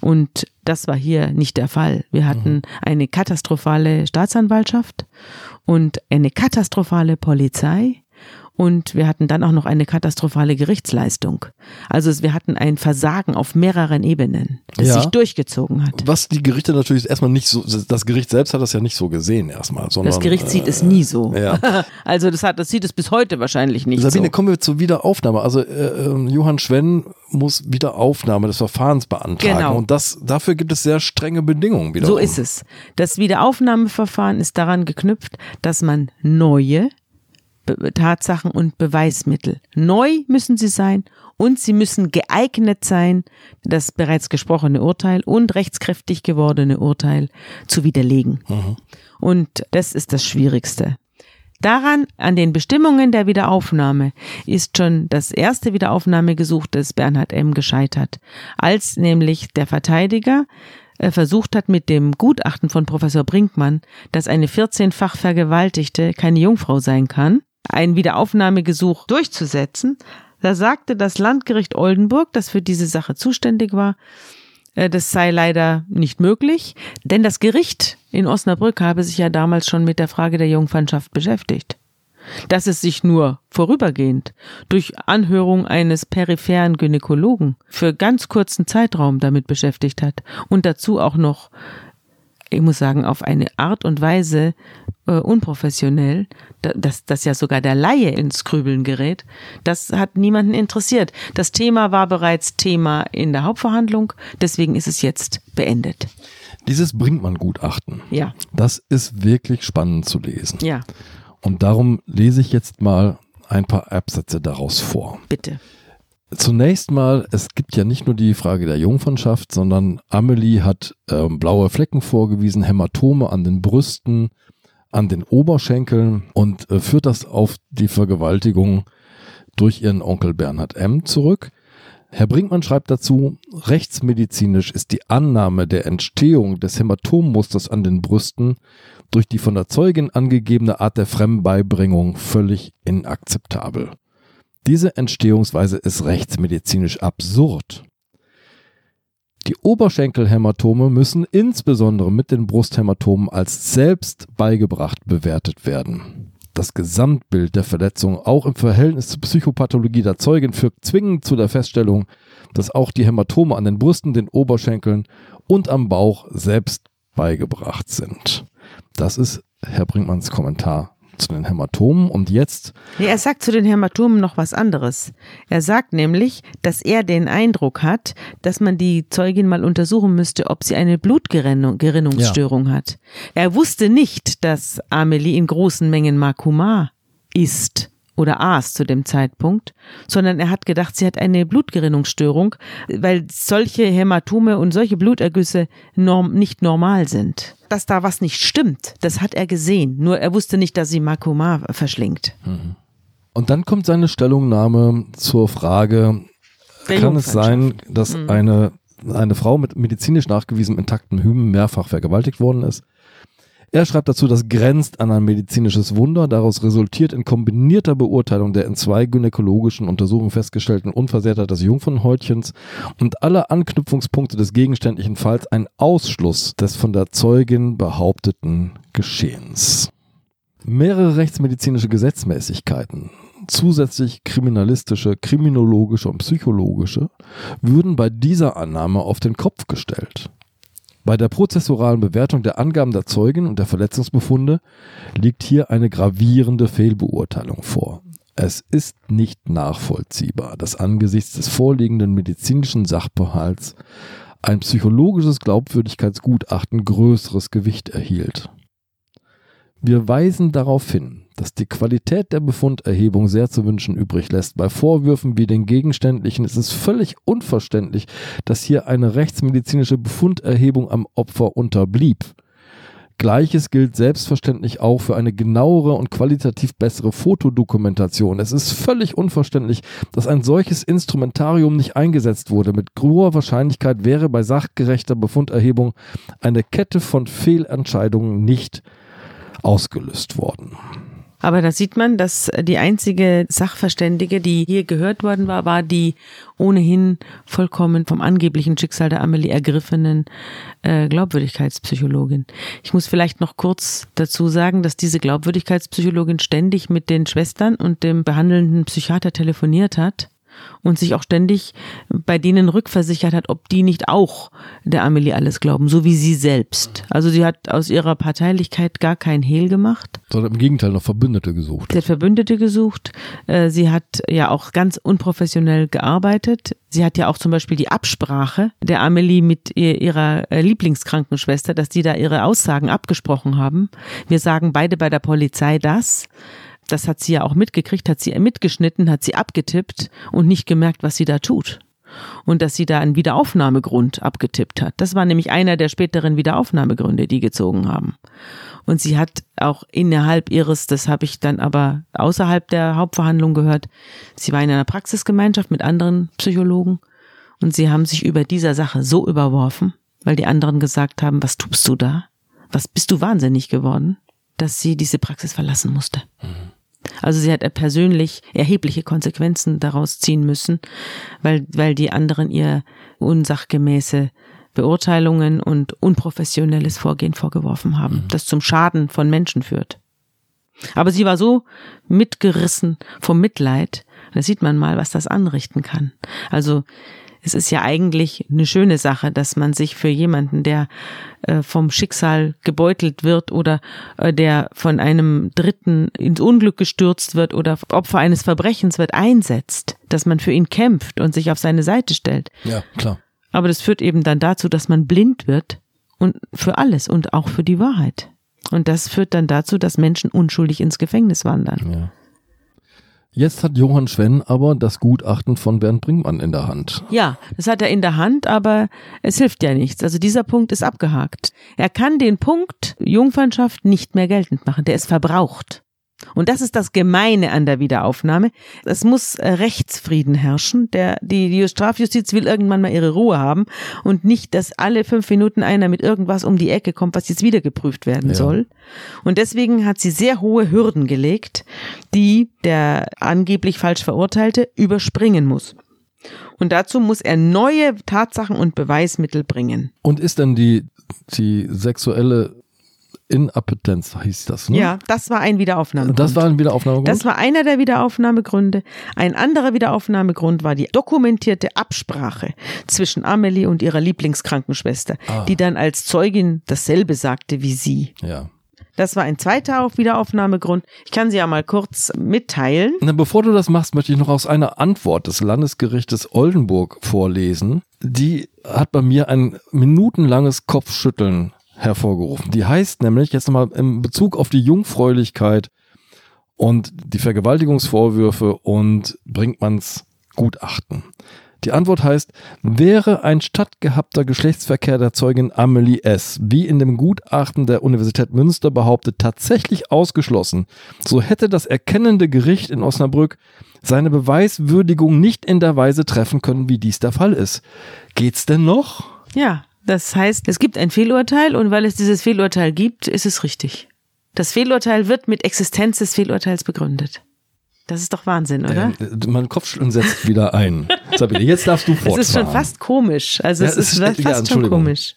Und das war hier nicht der Fall. Wir hatten eine katastrophale Staatsanwaltschaft und eine katastrophale Polizei und wir hatten dann auch noch eine katastrophale Gerichtsleistung. Also wir hatten ein Versagen auf mehreren Ebenen, das Ja. sich durchgezogen hat. Was die Gerichte natürlich erstmal nicht so, das Gericht selbst hat das ja nicht so gesehen erstmal, sondern. Das Gericht sieht äh, es nie so. ja. Also das hat, das sieht es bis heute wahrscheinlich nicht Sabine, so. kommen wir zur Wiederaufnahme. Also äh, ähm, Johann Schwenn muss Wiederaufnahme des Verfahrens beantragen. Genau. Und das, dafür gibt es sehr strenge Bedingungen wiederum. So ist es. Das Wiederaufnahmeverfahren ist daran geknüpft, dass man neue Tatsachen und Beweismittel neu müssen sie sein und sie müssen geeignet sein, das bereits gesprochene Urteil und rechtskräftig gewordene Urteil zu widerlegen. Und das ist das Schwierigste. Daran, an den Bestimmungen der Wiederaufnahme, ist schon das erste Wiederaufnahmegesuch des Bernhard M. gescheitert, als nämlich der Verteidiger äh, versucht hat mit dem Gutachten von Professor Brinkmann, dass eine 14-fach Vergewaltigte keine Jungfrau sein kann, ein Wiederaufnahmegesuch durchzusetzen. Da sagte das Landgericht Oldenburg, das für diese Sache zuständig war, äh, das sei leider nicht möglich, denn das Gericht in Osnabrück habe sich ja damals schon mit der Frage der Jungfernschaft beschäftigt. Dass es sich nur vorübergehend durch Anhörung eines peripheren Gynäkologen für ganz kurzen Zeitraum damit beschäftigt hat und dazu auch noch, ich muss sagen, auf eine Art und Weise äh, unprofessionell, da- dass, dass ja sogar der Laie ins Grübeln gerät, das hat niemanden interessiert. Das Thema war bereits Thema in der Hauptverhandlung, deswegen ist es jetzt beendet. Dieses Brinkmann-Gutachten, Ja, das ist wirklich spannend zu lesen. ja, Und darum lese ich jetzt mal ein paar Absätze daraus vor. bitte. Zunächst mal, es gibt ja nicht nur die Frage der Jungfernschaft, sondern Amelie hat ähm, blaue Flecken vorgewiesen, Hämatome an den Brüsten, an den Oberschenkeln und äh, führt das auf die Vergewaltigung durch ihren Onkel Bernhard M. zurück. Herr Brinkmann schreibt dazu, rechtsmedizinisch ist die Annahme der Entstehung des Hämatommusters an den Brüsten durch die von der Zeugin angegebene Art der Fremdbeibringung völlig inakzeptabel. Diese Entstehungsweise ist rechtsmedizinisch absurd. Die Oberschenkelhämatome müssen insbesondere mit den Brusthämatomen als selbst beigebracht bewertet werden. Das Gesamtbild der Verletzung, auch im Verhältnis zur Psychopathologie der Zeugin, führt zwingend zu der Feststellung, dass auch die Hämatome an den Brüsten, den Oberschenkeln und am Bauch selbst beigebracht sind. Das ist Herr Brinkmanns Kommentar zu den Hämatomen und jetzt. Nee, er sagt zu den Hämatomen noch was anderes. Er sagt nämlich, dass er den Eindruck hat, dass man die Zeugin mal untersuchen müsste, ob sie eine Blutgerinnungsstörung ja. hat. Er wusste nicht, dass Amelie in großen Mengen Makuma ist oder aß zu dem Zeitpunkt, sondern er hat gedacht, sie hat eine Blutgerinnungsstörung, weil solche Hämatome und solche Blutergüsse norm nicht normal sind. Dass da was nicht stimmt, das hat er gesehen. Nur er wusste nicht, dass sie Makoma verschlingt. Mhm. Und dann kommt seine Stellungnahme zur Frage, Der kann es sein, dass mhm. eine, eine Frau mit medizinisch nachgewiesenem intakten Hymen mehrfach vergewaltigt worden ist? Er schreibt dazu, das grenzt an ein medizinisches Wunder. Daraus resultiert in kombinierter Beurteilung der in zwei gynäkologischen Untersuchungen festgestellten Unversehrtheit des Jungfernhäutchens und aller Anknüpfungspunkte des gegenständlichen Falls ein Ausschluss des von der Zeugin behaupteten Geschehens. Mehrere rechtsmedizinische Gesetzmäßigkeiten, zusätzlich kriminalistische, kriminologische und psychologische, würden bei dieser Annahme auf den Kopf gestellt. Bei der prozessoralen Bewertung der Angaben der Zeugen und der Verletzungsbefunde liegt hier eine gravierende Fehlbeurteilung vor. Es ist nicht nachvollziehbar, dass angesichts des vorliegenden medizinischen Sachverhalts ein psychologisches Glaubwürdigkeitsgutachten größeres Gewicht erhielt. Wir weisen darauf hin, dass die Qualität der Befunderhebung sehr zu wünschen übrig lässt. Bei Vorwürfen wie den gegenständlichen ist es völlig unverständlich, dass hier eine rechtsmedizinische Befunderhebung am Opfer unterblieb. Gleiches gilt selbstverständlich auch für eine genauere und qualitativ bessere Fotodokumentation. Es ist völlig unverständlich, dass ein solches Instrumentarium nicht eingesetzt wurde. Mit hoher Wahrscheinlichkeit wäre bei sachgerechter Befunderhebung eine Kette von Fehlentscheidungen nicht ausgelöst worden. Aber da sieht man, dass die einzige Sachverständige, die hier gehört worden war, war die ohnehin vollkommen vom angeblichen Schicksal der Amelie ergriffenen äh, Glaubwürdigkeitspsychologin. Ich muss vielleicht noch kurz dazu sagen, dass diese Glaubwürdigkeitspsychologin ständig mit den Schwestern und dem behandelnden Psychiater telefoniert hat und sich auch ständig bei denen rückversichert hat, ob die nicht auch der Amelie alles glauben, so wie sie selbst. Also sie hat aus ihrer Parteilichkeit gar kein Hehl gemacht. Sondern im Gegenteil noch Verbündete gesucht. Sie hat Verbündete gesucht. Äh, sie hat ja auch ganz unprofessionell gearbeitet. Sie hat ja auch zum Beispiel die Absprache der Amelie mit ihrer äh, Lieblingskrankenschwester, dass die da ihre Aussagen abgesprochen haben. Wir sagen beide bei der Polizei das das hat sie ja auch mitgekriegt, hat sie mitgeschnitten, hat sie abgetippt und nicht gemerkt, was sie da tut. Und dass sie da einen Wiederaufnahmegrund abgetippt hat. Das war nämlich einer der späteren Wiederaufnahmegründe, die gezogen haben. Und sie hat auch innerhalb ihres, das habe ich dann aber außerhalb der Hauptverhandlung gehört, sie war in einer Praxisgemeinschaft mit anderen Psychologen und sie haben sich über dieser Sache so überworfen, weil die anderen gesagt haben, was tust du da? Was bist du wahnsinnig geworden? Dass sie diese Praxis verlassen musste. Mhm. Also sie hat persönlich erhebliche Konsequenzen daraus ziehen müssen, weil, weil die anderen ihr unsachgemäße Beurteilungen und unprofessionelles Vorgehen vorgeworfen haben, mhm. das zum Schaden von Menschen führt. Aber sie war so mitgerissen vom Mitleid, da sieht man mal, was das anrichten kann. Also es ist ja eigentlich eine schöne Sache, dass man sich für jemanden, der äh, vom Schicksal gebeutelt wird oder äh, der von einem Dritten ins Unglück gestürzt wird oder Opfer eines Verbrechens wird, einsetzt, dass man für ihn kämpft und sich auf seine Seite stellt. Ja, klar. Aber das führt eben dann dazu, dass man blind wird und für alles und auch für die Wahrheit. Und das führt dann dazu, dass Menschen unschuldig ins Gefängnis wandern. Ja. Jetzt hat Johann Schwenn aber das Gutachten von Bernd Brinkmann in der Hand. Ja, das hat er in der Hand, aber es hilft ja nichts. Also dieser Punkt ist abgehakt. Er kann den Punkt Jungfernschaft nicht mehr geltend machen. Der ist verbraucht. Und das ist das Gemeine an der Wiederaufnahme. Es muss äh, Rechtsfrieden herrschen. Der, die, die Strafjustiz will irgendwann mal ihre Ruhe haben und nicht, dass alle fünf Minuten einer mit irgendwas um die Ecke kommt, was jetzt wieder geprüft werden Ja. soll. Und deswegen hat sie sehr hohe Hürden gelegt, die der angeblich falsch Verurteilte überspringen muss. Und dazu muss er neue Tatsachen und Beweismittel bringen. Und ist denn die, die sexuelle Inappetenz, hieß das, ne? Ja, das war ein Wiederaufnahmegrund. Das war ein Wiederaufnahmegrund? Das war einer der Wiederaufnahmegründe. Ein anderer Wiederaufnahmegrund war die dokumentierte Absprache zwischen Amelie und ihrer Lieblingskrankenschwester, Ah. die dann als Zeugin dasselbe sagte wie sie. ja. Das war ein zweiter Auf- Wiederaufnahmegrund. Ich kann sie ja mal kurz mitteilen. Na, bevor du das machst, möchte ich noch aus einer Antwort des Landesgerichtes Oldenburg vorlesen. Die hat bei mir ein minutenlanges Kopfschütteln hervorgerufen. Die heißt nämlich, jetzt nochmal in Bezug auf die Jungfräulichkeit und die Vergewaltigungsvorwürfe und Brinkmanns Gutachten. Die Antwort heißt, wäre ein stattgehabter Geschlechtsverkehr der Zeugin Amelie S., wie in dem Gutachten der Universität Münster behauptet, tatsächlich ausgeschlossen, so hätte das erkennende Gericht in Osnabrück seine Beweiswürdigung nicht in der Weise treffen können, wie dies der Fall ist. Geht's denn noch? Ja, das heißt, es gibt ein Fehlurteil und weil es dieses Fehlurteil gibt, ist es richtig. Das Fehlurteil wird mit Existenz des Fehlurteils begründet. Das ist doch Wahnsinn, oder? Ähm, mein Kopfschütteln setzt wieder ein. Sabine, jetzt darfst du Es fortfahren. ist schon fast komisch. Also Ja, es es ist ist- fast ja, schon komisch.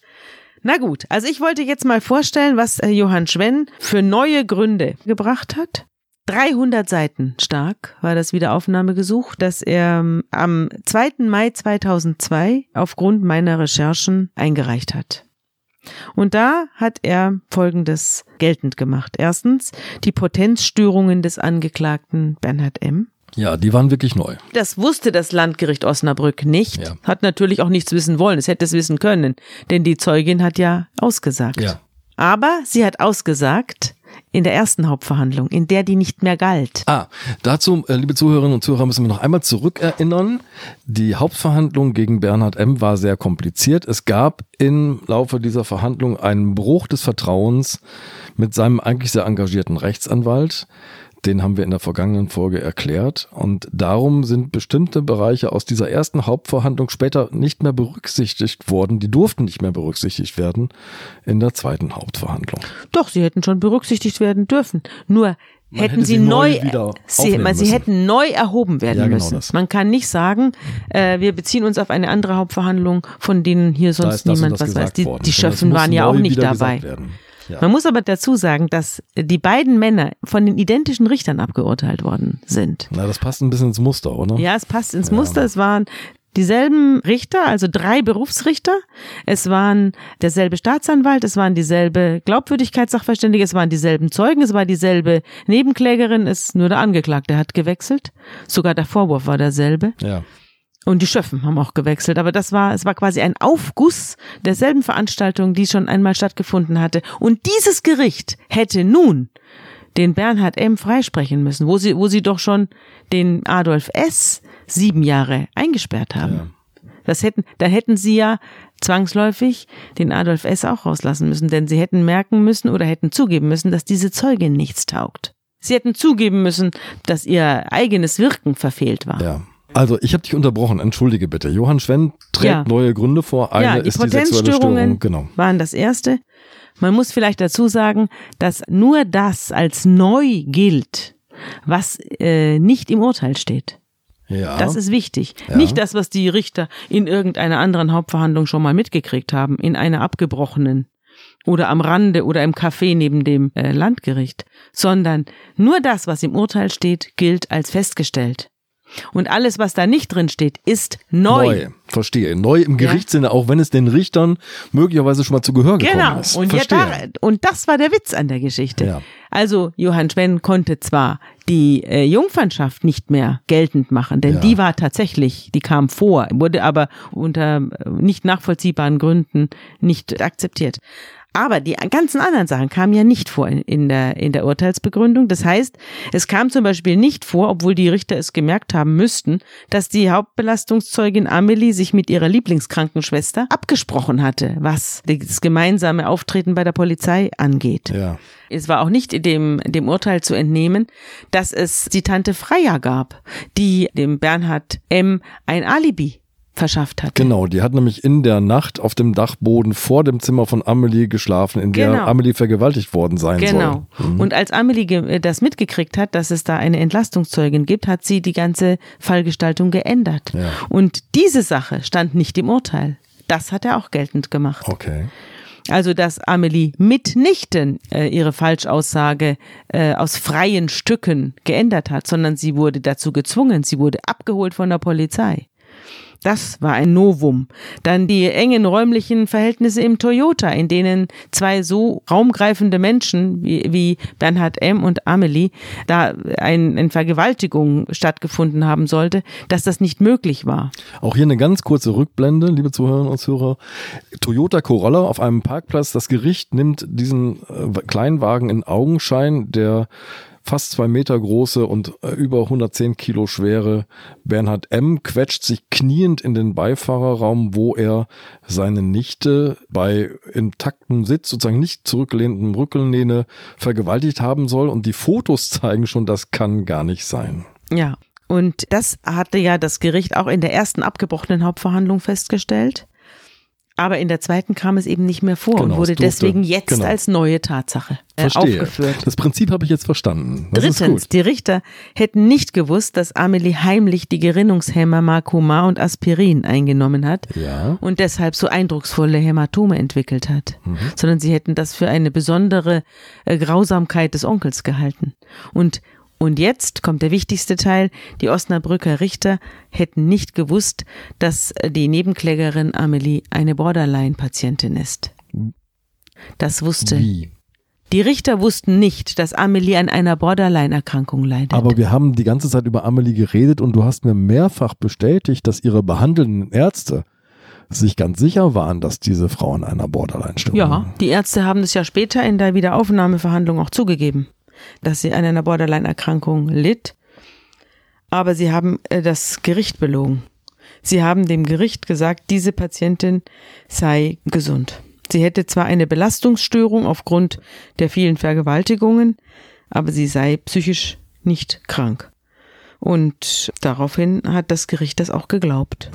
Na gut, also ich wollte jetzt mal vorstellen, was äh, Johann Schwenn für neue Gründe gebracht hat. 300 Seiten stark war das Wiederaufnahmegesuch, das er ähm, am 2. Mai 2002 aufgrund meiner Recherchen eingereicht hat. Und da hat er Folgendes geltend gemacht. Erstens die Potenzstörungen des Angeklagten Bernhard M. Ja, die waren wirklich neu. Das wusste das Landgericht Osnabrück nicht, Ja. hat natürlich auch nichts wissen wollen, es hätte es wissen können, denn die Zeugin hat ja ausgesagt. Ja. Aber sie hat ausgesagt in der ersten Hauptverhandlung, in der die nicht mehr galt. Ah, dazu, äh, liebe Zuhörerinnen und Zuhörer, müssen wir noch einmal zurückerinnern. Die Hauptverhandlung gegen Bernhard M. war sehr kompliziert. Es gab im Laufe dieser Verhandlung einen Bruch des Vertrauens mit seinem eigentlich sehr engagierten Rechtsanwalt. Den haben wir in der vergangenen Folge erklärt. Und darum sind bestimmte Bereiche aus dieser ersten Hauptverhandlung später nicht mehr berücksichtigt worden. Die durften nicht mehr berücksichtigt werden in der zweiten Hauptverhandlung. Doch, sie hätten schon berücksichtigt werden dürfen. Nur Man hätten hätte sie, sie neu sie, man, sie hätten neu erhoben werden Ja, genau müssen. das. Man kann nicht sagen, äh, wir beziehen uns auf eine andere Hauptverhandlung, von denen hier sonst niemand was weiß. Die, die Schöffen waren ja auch nicht dabei. Ja. Man muss aber dazu sagen, dass die beiden Männer von den identischen Richtern abgeurteilt worden sind. Na, das passt ein bisschen ins Muster, oder? Ja, es passt ins Muster. Es waren dieselben Richter, also drei Berufsrichter. Es waren derselbe Staatsanwalt, es waren dieselbe Glaubwürdigkeitssachverständige, es waren dieselben Zeugen, es war dieselbe Nebenklägerin, es nur der Angeklagte hat gewechselt. Sogar der Vorwurf war derselbe. Ja. Und die Schöffen haben auch gewechselt. Aber das war, es war quasi ein Aufguss derselben Veranstaltung, die schon einmal stattgefunden hatte. Und dieses Gericht hätte nun den Bernhard M. freisprechen müssen, wo sie, wo sie doch schon den Adolf S. sieben Jahre eingesperrt haben. Ja. Das hätten, da hätten sie ja zwangsläufig den Adolf S. auch rauslassen müssen, denn sie hätten merken müssen oder hätten zugeben müssen, dass diese Zeugin nichts taugt. Sie hätten zugeben müssen, dass ihr eigenes Wirken verfehlt war. Ja. Also, ich habe dich unterbrochen, entschuldige bitte. Johann Schwenn trägt Ja. neue Gründe vor. Eine ja, die ist die sexuelle Störung. Genau. waren das erste. Man muss vielleicht dazu sagen, dass nur das als neu gilt, was äh, nicht im Urteil steht. Ja. Das ist wichtig. Ja. Nicht das, was die Richter in irgendeiner anderen Hauptverhandlung schon mal mitgekriegt haben, in einer abgebrochenen oder am Rande oder im Café neben dem äh, Landgericht, sondern nur das, was im Urteil steht, gilt als festgestellt. Und alles, was da nicht drin steht, ist neu. Verstehe. Neu im Gerichtssinne, auch wenn es den Richtern möglicherweise schon mal zu Gehör gekommen Genau. ist. Und, ja, Verstehe. da, und das war der Witz an der Geschichte. Ja. Also Johann Schwenn konnte zwar die äh, Jungfernschaft nicht mehr geltend machen, denn Ja. die war tatsächlich, die kam vor, wurde aber unter äh, nicht nachvollziehbaren Gründen nicht akzeptiert. Aber die ganzen anderen Sachen kamen ja nicht vor in, in, der, in der Urteilsbegründung. Das heißt, es kam zum Beispiel nicht vor, obwohl die Richter es gemerkt haben müssten, dass die Hauptbelastungszeugin Amelie sich mit ihrer Lieblingskrankenschwester abgesprochen hatte, was das gemeinsame Auftreten bei der Polizei angeht. Ja. Es war auch nicht dem, dem Urteil zu entnehmen, dass es die Tante Freya gab, die dem Bernhard M. ein Alibi verschafft hat. Genau, die hat nämlich in der Nacht auf dem Dachboden vor dem Zimmer von Amelie geschlafen, in der Genau. Amelie vergewaltigt worden sein Genau. soll. Mhm. Und als Amelie äh, das mitgekriegt hat, dass es da eine Entlastungszeugin gibt, hat sie die ganze Fallgestaltung geändert. Ja. Und diese Sache stand nicht im Urteil. Das hat er auch geltend gemacht. Okay. Also, dass Amelie mitnichten äh, ihre Falschaussage äh, aus freien Stücken geändert hat, sondern sie wurde dazu gezwungen, sie wurde abgeholt von der Polizei. Das war ein Novum. Dann die engen räumlichen Verhältnisse im Toyota, in denen zwei so raumgreifende Menschen wie, wie Bernhard M. und Amelie da ein, Vergewaltigung stattgefunden haben sollte, dass das nicht möglich war. Auch hier eine ganz kurze Rückblende, liebe Zuhörerinnen und Zuhörer. Toyota Corolla auf einem Parkplatz. Das Gericht nimmt diesen äh, Kleinwagen in Augenschein, der fast zwei Meter große und äh, über 110 Kilo schwere Bernhard M. quetscht sich kniend in den Beifahrerraum, wo er seine Nichte bei intaktem Sitz, sozusagen nicht zurückgelehnten Rückenlehne, vergewaltigt haben soll. Und die Fotos zeigen schon, das kann gar nicht sein. Ja. Und das hatte ja das Gericht auch in der ersten abgebrochenen Hauptverhandlung festgestellt. Aber in der zweiten kam es eben nicht mehr vor Genau, und wurde deswegen jetzt genau. als neue Tatsache äh, aufgeführt. Das Prinzip habe ich jetzt verstanden. Das Drittens, die Richter hätten nicht gewusst, dass Amelie heimlich die Gerinnungshemmer Marcomar und Aspirin eingenommen hat Ja. und deshalb so eindrucksvolle Hämatome entwickelt hat, Mhm. sondern sie hätten das für eine besondere äh, Grausamkeit des Onkels gehalten. Und und jetzt kommt der wichtigste Teil. Die Osnabrücker Richter hätten nicht gewusst, dass die Nebenklägerin Amelie eine Borderline-Patientin ist. Das wusste. Wie? Die Richter wussten nicht, dass Amelie an einer Borderline-Erkrankung leidet. Aber wir haben die ganze Zeit über Amelie geredet und du hast mir mehrfach bestätigt, dass ihre behandelnden Ärzte sich ganz sicher waren, dass diese Frau an einer Borderline-Störung Ja, die Ärzte haben es ja später in der Wiederaufnahmeverhandlung auch zugegeben, dass sie an einer Borderline-Erkrankung litt. Aber sie haben äh, das Gericht belogen. Sie haben dem Gericht gesagt, diese Patientin sei gesund. Sie hätte zwar eine Belastungsstörung aufgrund der vielen Vergewaltigungen, aber sie sei psychisch nicht krank. Und daraufhin hat das Gericht das auch geglaubt.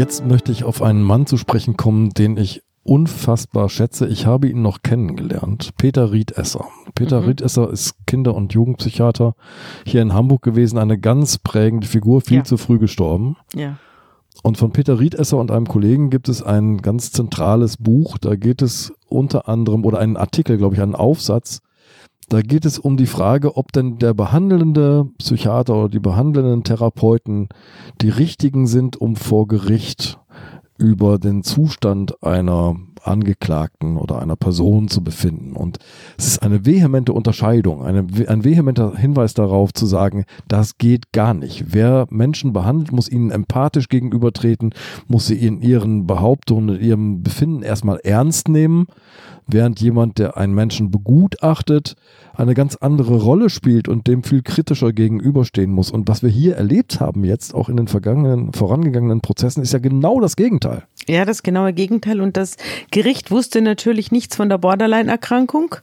Jetzt möchte ich auf einen Mann zu sprechen kommen, den ich unfassbar schätze. Ich habe ihn noch kennengelernt. Peter Riedesser. Peter Mhm. Riedesser ist Kinder- und Jugendpsychiater hier in Hamburg gewesen. Eine ganz prägende Figur, viel Ja. zu früh gestorben. Ja. Und von Peter Riedesser und einem Kollegen gibt es ein ganz zentrales Buch. Da geht es unter anderem, oder einen Artikel, glaube ich, einen Aufsatz. Da geht es um die Frage, ob denn der behandelnde Psychiater oder die behandelnden Therapeuten die richtigen sind, um vor Gericht über den Zustand einer Angeklagten oder einer Person zu befinden. Und es ist eine vehemente Unterscheidung, eine, ein vehementer Hinweis darauf zu sagen, das geht gar nicht. Wer Menschen behandelt, muss ihnen empathisch gegenübertreten, muss sie in ihren Behauptungen, in ihrem Befinden erstmal ernst nehmen, während jemand, der einen Menschen begutachtet, eine ganz andere Rolle spielt und dem viel kritischer gegenüberstehen muss. Und was wir hier erlebt haben jetzt, auch in den vergangenen, vorangegangenen Prozessen, ist ja genau das Gegenteil. Ja, das genaue Gegenteil. Und das Gericht wusste natürlich nichts von der Borderline-Erkrankung,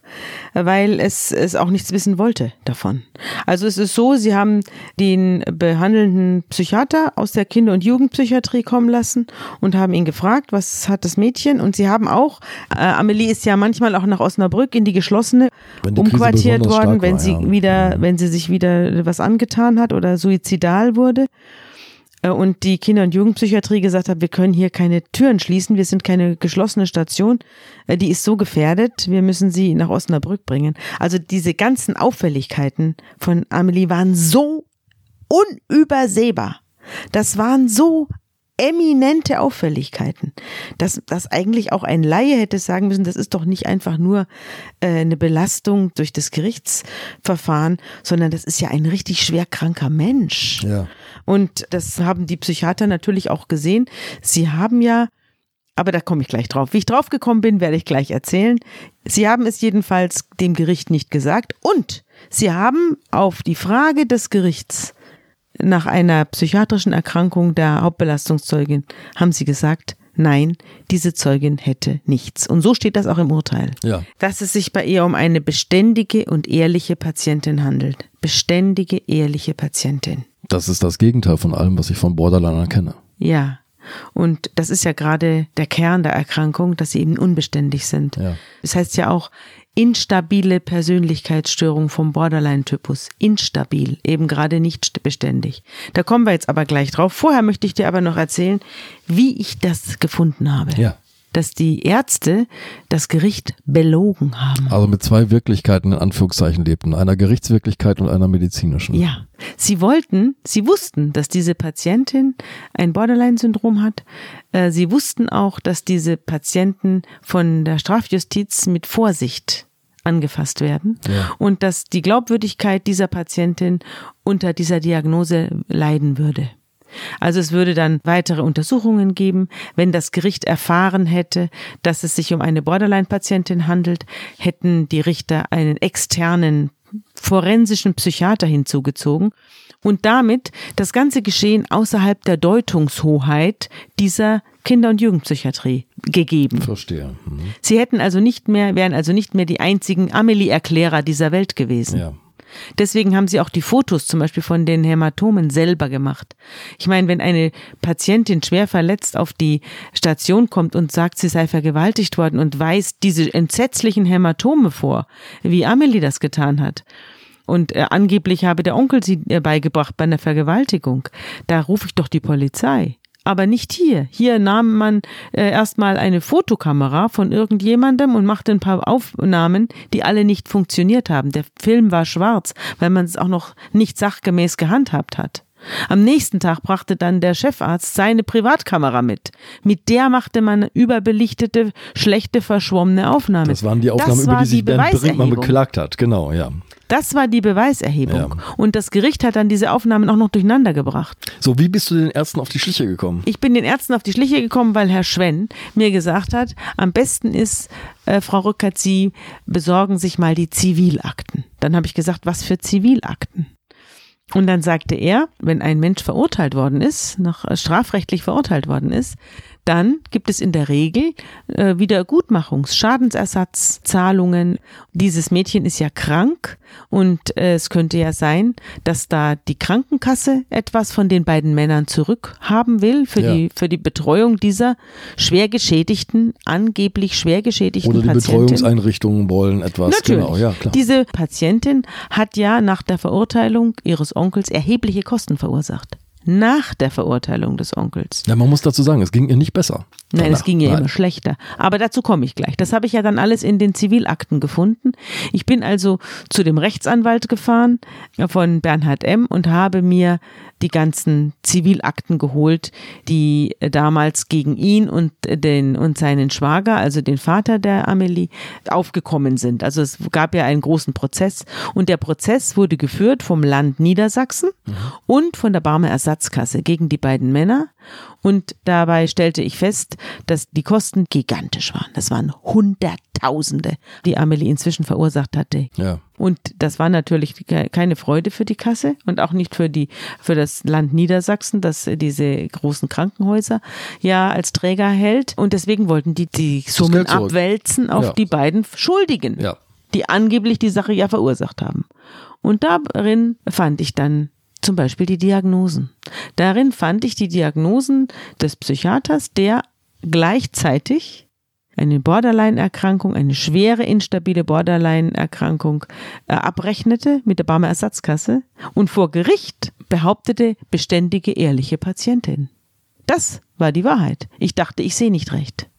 weil es, es auch nichts wissen wollte davon. Also es ist so, sie haben den behandelnden Psychiater aus der Kinder- und Jugendpsychiatrie kommen lassen und haben ihn gefragt, was hat das Mädchen? Und sie haben auch, äh, Amelie ist ja manchmal auch nach Osnabrück in die geschlossene die umquartiert worden, wenn war, sie ja. wieder, wenn sie sich wieder was angetan hat oder suizidal wurde und die Kinder- und Jugendpsychiatrie gesagt hat, wir können hier keine Türen schließen, wir sind keine geschlossene Station, äh, die ist so gefährdet, wir müssen sie nach Osnabrück bringen. Also diese ganzen Auffälligkeiten von Amelie waren so unübersehbar. Das waren so eminente Auffälligkeiten, dass, dass eigentlich auch ein Laie hätte sagen müssen, das ist doch nicht einfach nur äh, eine Belastung durch das Gerichtsverfahren, sondern das ist ja ein richtig schwer kranker Mensch. Ja. Und das haben die Psychiater natürlich auch gesehen. Sie haben ja, aber da komme ich gleich drauf. Wie ich drauf gekommen bin, werde ich gleich erzählen. Sie haben es jedenfalls dem Gericht nicht gesagt und sie haben auf die Frage des Gerichts nach einer psychiatrischen Erkrankung der Hauptbelastungszeugin haben sie gesagt, nein, diese Zeugin hätte nichts. Und so steht das auch im Urteil. Ja. Dass es sich bei ihr um eine beständige und ehrliche Patientin handelt. Beständige, ehrliche Patientin. Das ist das Gegenteil von allem, was ich von Borderline kenne. Ja. Und das ist ja gerade der Kern der Erkrankung, dass sie eben unbeständig sind. Ja. Das heißt ja auch instabile Persönlichkeitsstörung vom Borderline-Typus. Instabil, eben gerade nicht beständig. Da kommen wir jetzt aber gleich drauf. Vorher möchte ich dir aber noch erzählen, wie ich das gefunden habe. Ja. Dass die Ärzte das Gericht belogen haben. Also mit zwei Wirklichkeiten in Anführungszeichen lebten. Einer Gerichtswirklichkeit und einer medizinischen. Ja, sie wollten, sie wussten, dass diese Patientin ein Borderline-Syndrom hat. Äh, Sie wussten auch, dass diese Patienten von der Strafjustiz mit Vorsicht angefasst werden Ja. und dass die Glaubwürdigkeit dieser Patientin unter dieser Diagnose leiden würde. Also es würde dann weitere Untersuchungen geben. Wenn das Gericht erfahren hätte, dass es sich um eine Borderline-Patientin handelt, hätten die Richter einen externen forensischen Psychiater hinzugezogen und damit das ganze Geschehen außerhalb der Deutungshoheit dieser Kinder- und Jugendpsychiatrie gegeben. Verstehe. Mhm. Sie hätten also nicht mehr, wären also nicht mehr die einzigen Amelie-Erklärer dieser Welt gewesen. Ja. Deswegen haben sie auch die Fotos zum Beispiel von den Hämatomen selber gemacht. Ich meine, wenn eine Patientin schwer verletzt auf die Station kommt und sagt, sie sei vergewaltigt worden und weist diese entsetzlichen Hämatome vor, wie Amelie das getan hat, und äh, angeblich habe der Onkel sie äh, beigebracht bei einer Vergewaltigung, da rufe ich doch die Polizei. Aber nicht hier. Hier nahm man äh, erstmal eine Fotokamera von irgendjemandem und machte ein paar Aufnahmen, die alle nicht funktioniert haben. Der Film war schwarz, weil man es auch noch nicht sachgemäß gehandhabt hat. Am nächsten Tag brachte dann der Chefarzt seine Privatkamera mit. Mit der machte man überbelichtete, schlechte, verschwommene Aufnahmen. Das waren die Aufnahmen, Das über die sich Bernd Brinkmann beklagt hat. Genau, ja. Das war die Beweiserhebung. Ja. Und das Gericht hat dann diese Aufnahmen auch noch durcheinander gebracht. So, wie bist du den Ärzten auf die Schliche gekommen? Ich bin den Ärzten auf die Schliche gekommen, weil Herr Schwenn mir gesagt hat, am besten ist, äh, Frau Rückert, Sie besorgen sich mal die Zivilakten. Dann habe ich gesagt, was für Zivilakten? Und dann sagte er, wenn ein Mensch verurteilt worden ist, noch äh, strafrechtlich verurteilt worden ist, dann gibt es in der Regel äh, Wiedergutmachungs-, Schadensersatzzahlungen. Dieses Mädchen ist ja krank und äh, es könnte ja sein, dass da die Krankenkasse etwas von den beiden Männern zurückhaben will für Ja. die für die Betreuung dieser schwer geschädigten, angeblich schwer geschädigten Oder die Patientin. Betreuungseinrichtungen wollen etwas. Natürlich. Genau, ja, klar. Diese Patientin hat ja nach der Verurteilung ihres Onkels erhebliche Kosten verursacht. Nach der Verurteilung des Onkels. Ja, man muss dazu sagen, es ging ihr nicht besser. Nein, Danach. es ging ja Nein. immer schlechter. Aber dazu komme ich gleich. Das habe ich ja dann alles in den Zivilakten gefunden. Ich bin also zu dem Rechtsanwalt gefahren von Bernhard M. und habe mir die ganzen Zivilakten geholt, die damals gegen ihn und den und seinen Schwager, also den Vater der Amelie, aufgekommen sind. Also es gab ja einen großen Prozess und der Prozess wurde geführt vom Land Niedersachsen und von der Barmer Ersatzkasse gegen die beiden Männer. Und dabei stellte ich fest, dass die Kosten gigantisch waren. Das waren Hunderttausende, die Amelie inzwischen verursacht hatte. Ja. Und das war natürlich ke- keine Freude für die Kasse und auch nicht für die, für das Land Niedersachsen, das diese großen Krankenhäuser ja als Träger hält. Und deswegen wollten die die Summen abwälzen auf Ja. die beiden Schuldigen, Ja. die angeblich die Sache ja verursacht haben. Und darin fand ich dann zum Beispiel die Diagnosen. Darin fand ich die Diagnosen des Psychiaters, der gleichzeitig eine Borderline-Erkrankung, eine schwere instabile Borderline-Erkrankung äh, abrechnete mit der Barmer Ersatzkasse und vor Gericht behauptete beständige, ehrliche Patientin. Das war die Wahrheit. Ich dachte, ich sehe nicht recht.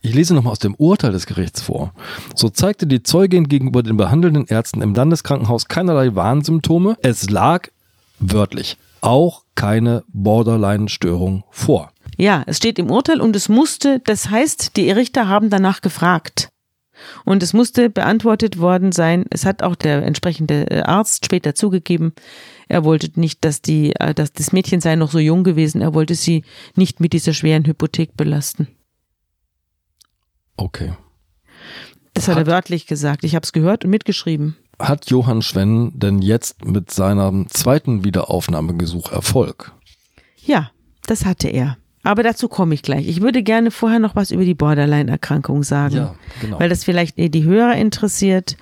Ich lese nochmal aus dem Urteil des Gerichts vor. So zeigte die Zeugin gegenüber den behandelnden Ärzten im Landeskrankenhaus keinerlei Warnsymptome. Es lag wörtlich auch keine Borderline-Störung vor. Ja, es steht im Urteil und es musste, das heißt, die Richter haben danach gefragt. Und es musste beantwortet worden sein. Es hat auch der entsprechende äh, Arzt später zugegeben. Er wollte nicht, dass die, äh, dass das Mädchen sei noch so jung gewesen. Er wollte sie nicht mit dieser schweren Hypothek belasten. Okay. Das hat, Hat- er wörtlich gesagt. Ich habe es gehört und mitgeschrieben. Hat Johann Schwenn denn jetzt mit seinem zweiten Wiederaufnahmegesuch Erfolg? Ja, das hatte er. Aber dazu komme ich gleich. Ich würde gerne vorher noch was über die Borderline-Erkrankung sagen. genau. weil das vielleicht eher die Hörer interessiert.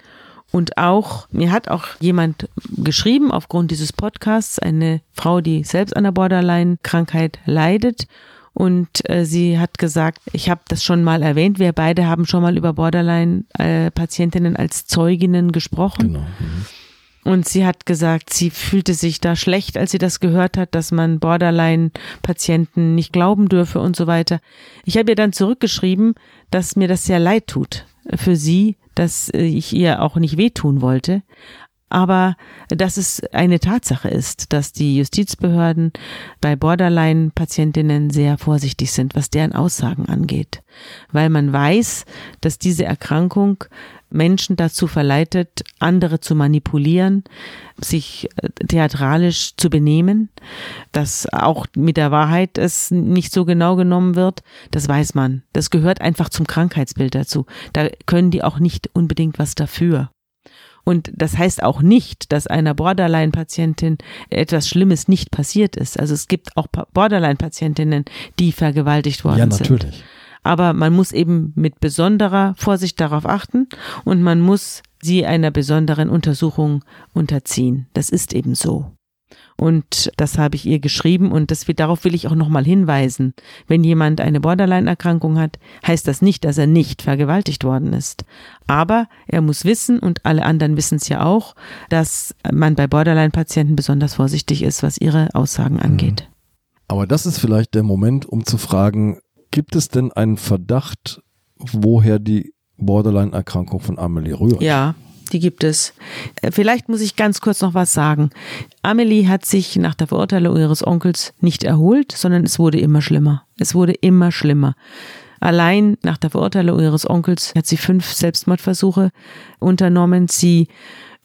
Und auch, mir hat auch jemand geschrieben aufgrund dieses Podcasts, eine Frau, die selbst an der Borderline-Krankheit leidet. Und äh, sie hat gesagt, ich habe das schon mal erwähnt, wir beide haben schon mal über Borderline-Patientinnen als Zeuginnen gesprochen. genau. Mhm. Und sie hat gesagt, sie fühlte sich da schlecht, als sie das gehört hat, dass man Borderline-Patienten nicht glauben dürfe und so weiter. Ich habe ihr dann zurückgeschrieben, dass mir das sehr leid tut für sie, dass äh, ich ihr auch nicht wehtun wollte. Aber dass es eine Tatsache ist, dass die Justizbehörden bei Borderline-Patientinnen sehr vorsichtig sind, was deren Aussagen angeht. Weil man weiß, dass diese Erkrankung Menschen dazu verleitet, andere zu manipulieren, sich äh, theatralisch zu benehmen, dass auch mit der Wahrheit es nicht so genau genommen wird, das weiß man. Das gehört einfach zum Krankheitsbild dazu. Da können die auch nicht unbedingt was dafür. Und das heißt auch nicht, dass einer Borderline-Patientin etwas Schlimmes nicht passiert ist. Also es gibt auch Pa- Borderline-Patientinnen, die vergewaltigt worden Ja, sind. natürlich. Aber man muss eben mit besonderer Vorsicht darauf achten und man muss sie einer besonderen Untersuchung unterziehen. Das ist eben so. Und das habe ich ihr geschrieben und das, darauf will ich auch nochmal hinweisen. Wenn jemand eine Borderline-Erkrankung hat, heißt das nicht, dass er nicht vergewaltigt worden ist. Aber er muss wissen, und alle anderen wissen es ja auch, dass man bei Borderline-Patienten besonders vorsichtig ist, was ihre Aussagen angeht. Aber das ist vielleicht der Moment, um zu fragen, gibt es denn einen Verdacht, woher die Borderline-Erkrankung von Amelie rührt? Ja, die gibt es. Äh, Vielleicht muss ich ganz kurz noch was sagen. Amelie hat sich nach der Verurteilung ihres Onkels nicht erholt, sondern es wurde immer schlimmer. Es wurde immer schlimmer. Allein nach der Verurteilung ihres Onkels hat sie fünf Selbstmordversuche unternommen. Sie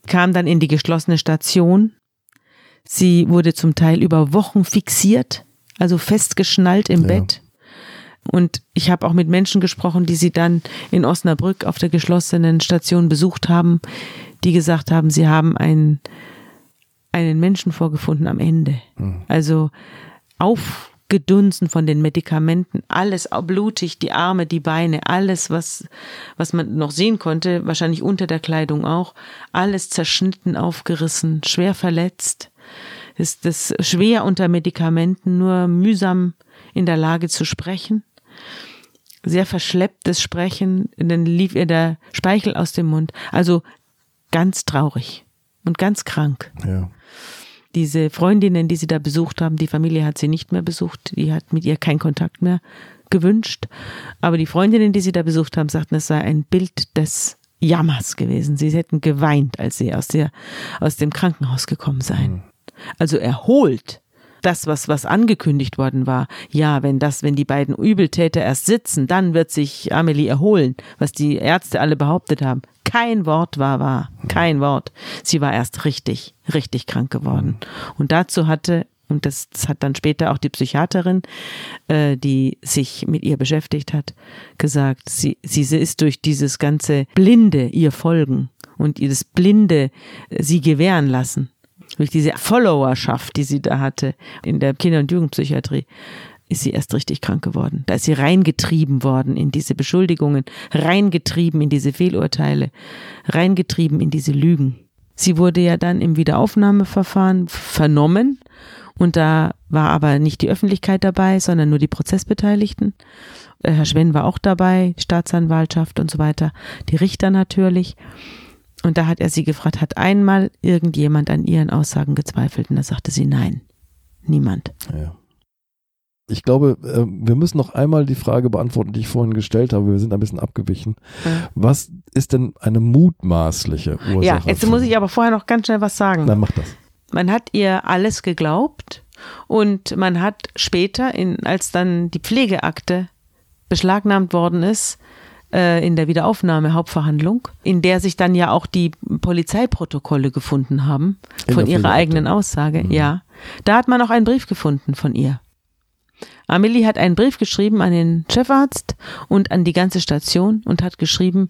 kam dann in die geschlossene Station. Sie wurde zum Teil über Wochen fixiert, also festgeschnallt im Ja. Bett. Und ich habe auch mit Menschen gesprochen, die sie dann in Osnabrück auf der geschlossenen Station besucht haben, die gesagt haben, sie haben einen, einen Menschen vorgefunden am Ende. Also aufgedunsen von den Medikamenten, alles blutig, die Arme, die Beine, alles, was, was man noch sehen konnte, wahrscheinlich unter der Kleidung auch, alles zerschnitten, aufgerissen, schwer verletzt. Ist das schwer unter Medikamenten, nur mühsam in der Lage zu sprechen sehr verschlepptes Sprechen, dann lief ihr der Speichel aus dem Mund. Also ganz traurig und ganz krank. Ja. Diese Freundinnen, die sie da besucht haben, die Familie hat sie nicht mehr besucht, die hat mit ihr keinen Kontakt mehr gewünscht. Aber die Freundinnen, die sie da besucht haben, sagten, es sei ein Bild des Jammers gewesen. Sie hätten geweint, als sie aus, der, aus dem Krankenhaus gekommen seien. Also erholt das, was, was angekündigt worden war, ja, wenn das, wenn die beiden Übeltäter erst sitzen, dann wird sich Amelie erholen, was die Ärzte alle behauptet haben. Kein Wort war wahr. Kein Wort. Sie war erst richtig, richtig krank geworden. Und dazu hatte, und das, das hat dann später auch die Psychiaterin, äh, die sich mit ihr beschäftigt hat, gesagt, sie, sie ist durch dieses ganze Blinde ihr folgen und ihr das Blinde sie gewähren lassen durch diese Followerschaft, die sie da hatte in der Kinder- und Jugendpsychiatrie, ist sie erst richtig krank geworden. Da ist sie reingetrieben worden in diese Beschuldigungen, reingetrieben in diese Fehlurteile, reingetrieben in diese Lügen. Sie wurde ja dann im Wiederaufnahmeverfahren vernommen und da war aber nicht die Öffentlichkeit dabei, sondern nur die Prozessbeteiligten. Äh, Herr Schwenn war auch dabei, Staatsanwaltschaft und so weiter, die Richter natürlich. Und da hat er sie gefragt, hat einmal irgendjemand an ihren Aussagen gezweifelt? Und da sagte sie nein, niemand. Ja. Ich glaube, äh, wir müssen noch einmal die Frage beantworten, die ich vorhin gestellt habe. Wir sind ein bisschen abgewichen. Ja. Was ist denn eine mutmaßliche Ursache? Ja, jetzt muss ich aber vorher noch ganz schnell was sagen. Dann mach das. Man hat ihr alles geglaubt und man hat später, in, als dann die Pflegeakte beschlagnahmt worden ist, äh, in der Wiederaufnahme Hauptverhandlung, in der sich dann ja auch die Polizeiprotokolle gefunden haben In von ihrer eigenen Aussage. Mhm. Ja, da hat man auch einen Brief gefunden von ihr. Amelie hat einen Brief geschrieben an den Chefarzt und an die ganze Station und hat geschrieben,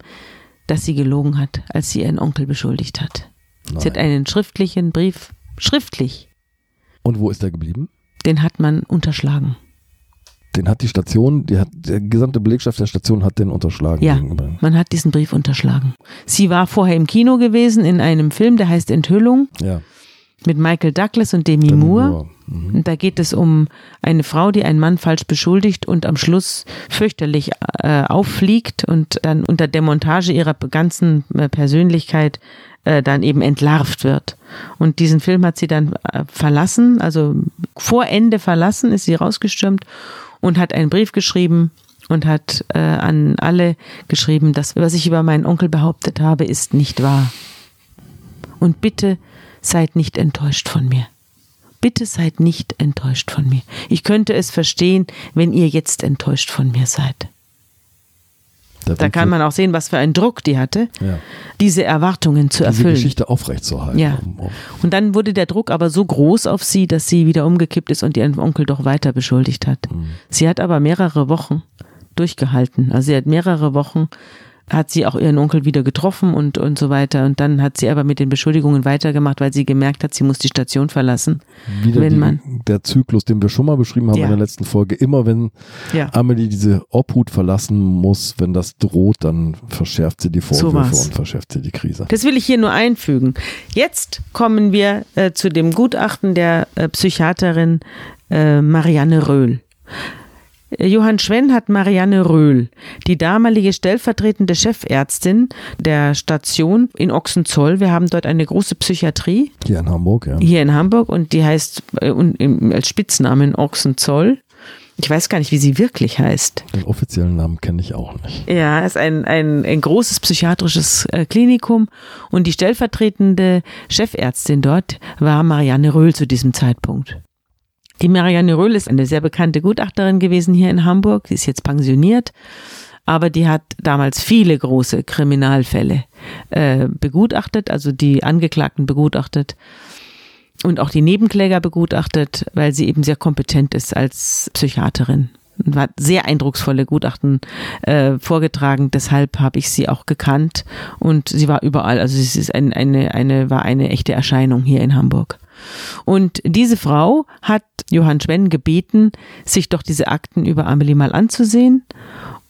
dass sie gelogen hat, als sie ihren Onkel beschuldigt hat. Sie hat Nein. einen schriftlichen Brief, schriftlich, Und wo ist er geblieben? den hat man unterschlagen. Den hat die Station, die hat, der gesamte Belegschaft der Station hat den unterschlagen. Ja. gegenüber. Man hat diesen Brief unterschlagen. Sie war vorher im Kino gewesen in einem Film, der heißt Enthüllung ja. mit Michael Douglas und Demi Demi Moore. Moore. Mhm. Und da geht es um eine Frau, die einen Mann falsch beschuldigt und am Schluss fürchterlich äh, auffliegt und dann unter Demontage ihrer ganzen äh, Persönlichkeit äh, dann eben entlarvt wird. Und diesen Film hat sie dann äh, verlassen, also vor Ende verlassen, ist sie rausgestürmt und hat einen Brief geschrieben und hat äh, an alle geschrieben, dass was ich über meinen Onkel behauptet habe, ist nicht wahr. Und bitte seid nicht enttäuscht von mir. Bitte seid nicht enttäuscht von mir. Ich könnte es verstehen, wenn ihr jetzt enttäuscht von mir seid. Da Weg kann man auch sehen, was für einen Druck die hatte, ja. diese Erwartungen zu diese erfüllen. Geschichte aufrechtzuerhalten. Ja. Und dann wurde der Druck aber so groß auf sie, dass sie wieder umgekippt ist und ihren Onkel doch weiter beschuldigt hat. Mhm. Sie hat aber mehrere Wochen durchgehalten. Also sie hat mehrere Wochen hat sie auch ihren Onkel wieder getroffen und, und so weiter. Und dann hat sie aber mit den Beschuldigungen weitergemacht, weil sie gemerkt hat, sie muss die Station verlassen. Wieder Wenn die, man- der Zyklus, den wir schon mal beschrieben haben Ja. in der letzten Folge. Immer wenn Ja. Amelie diese Obhut verlassen muss, wenn das droht, dann verschärft sie die Vorwürfe war's. und verschärft sie die Krise. Das will ich hier nur einfügen. Jetzt kommen wir äh, zu dem Gutachten der äh, Psychiaterin äh, Marianne Röhl. Johann Schwenn hat Marianne Röhl, die damalige stellvertretende Chefärztin der Station in Ochsenzoll. Wir haben dort eine große Psychiatrie Hier in Hamburg, ja. hier in Hamburg und die heißt äh, im, als Spitznamen Ochsenzoll. Ich weiß gar nicht, wie sie wirklich heißt. Den offiziellen Namen kenne ich auch nicht. Ja, es ist ein, ein, ein großes psychiatrisches äh, Klinikum und die stellvertretende Chefärztin dort war Marianne Röhl zu diesem Zeitpunkt. Die Marianne Röhl ist eine sehr bekannte Gutachterin gewesen hier in Hamburg. Sie ist jetzt pensioniert, aber die hat damals viele große Kriminalfälle äh, begutachtet, also die Angeklagten begutachtet und auch die Nebenkläger begutachtet, weil sie eben sehr kompetent ist als Psychiaterin. Und hat sehr eindrucksvolle Gutachten äh, vorgetragen, deshalb habe ich sie auch gekannt und sie war überall, also sie ist ein, eine, eine, war eine echte Erscheinung hier in Hamburg. Und diese Frau hat Johann Schwenn gebeten, sich doch diese Akten über Amelie mal anzusehen.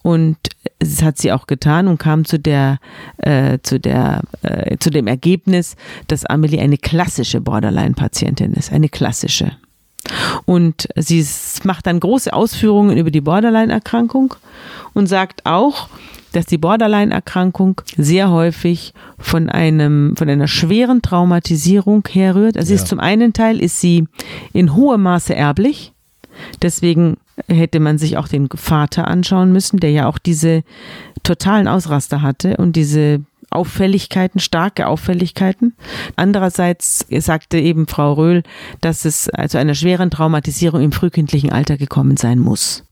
Und das hat sie auch getan und kam zu der, äh, zu der, äh, zu dem Ergebnis, dass Amelie eine klassische Borderline-Patientin ist, eine klassische. Und sie macht dann große Ausführungen über die Borderline-Erkrankung und sagt auch, dass die Borderline-Erkrankung sehr häufig von einem, von einer schweren Traumatisierung herrührt. Also Ja. ist zum einen Teil ist sie in hohem Maße erblich. Deswegen hätte man sich auch den Vater anschauen müssen, der ja auch diese totalen Ausraster hatte und diese Auffälligkeiten, starke Auffälligkeiten. Andererseits sagte eben Frau Röhl, dass es zu einer schweren Traumatisierung im frühkindlichen Alter gekommen sein muss.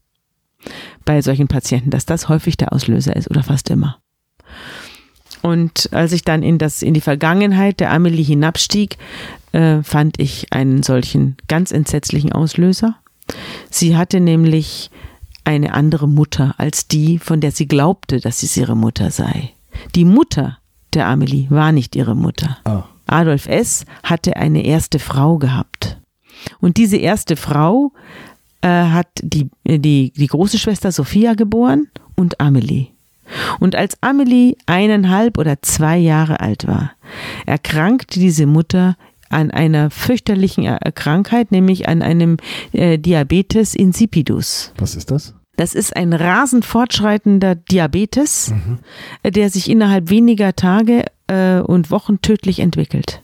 Bei solchen Patienten, dass das häufig der Auslöser ist oder fast immer. Und als ich dann in das, in die Vergangenheit der Amelie hinabstieg, äh, fand ich einen solchen ganz entsetzlichen Auslöser. Sie hatte nämlich eine andere Mutter als die, von der sie glaubte, dass es ihre Mutter sei. Die Mutter der Amelie war nicht ihre Mutter. Ah, Adolf S. hatte eine erste Frau gehabt. Und diese erste Frau äh, hat die, die, die große Schwester Sophia geboren und Amelie. Und als Amelie eineinhalb oder zwei Jahre alt war, erkrankte diese Mutter an einer fürchterlichen Er- Krankheit, nämlich an einem äh, Diabetes insipidus. was ist das? Das ist ein rasend fortschreitender Diabetes, äh, der sich innerhalb weniger Tage äh, und Wochen tödlich entwickelt.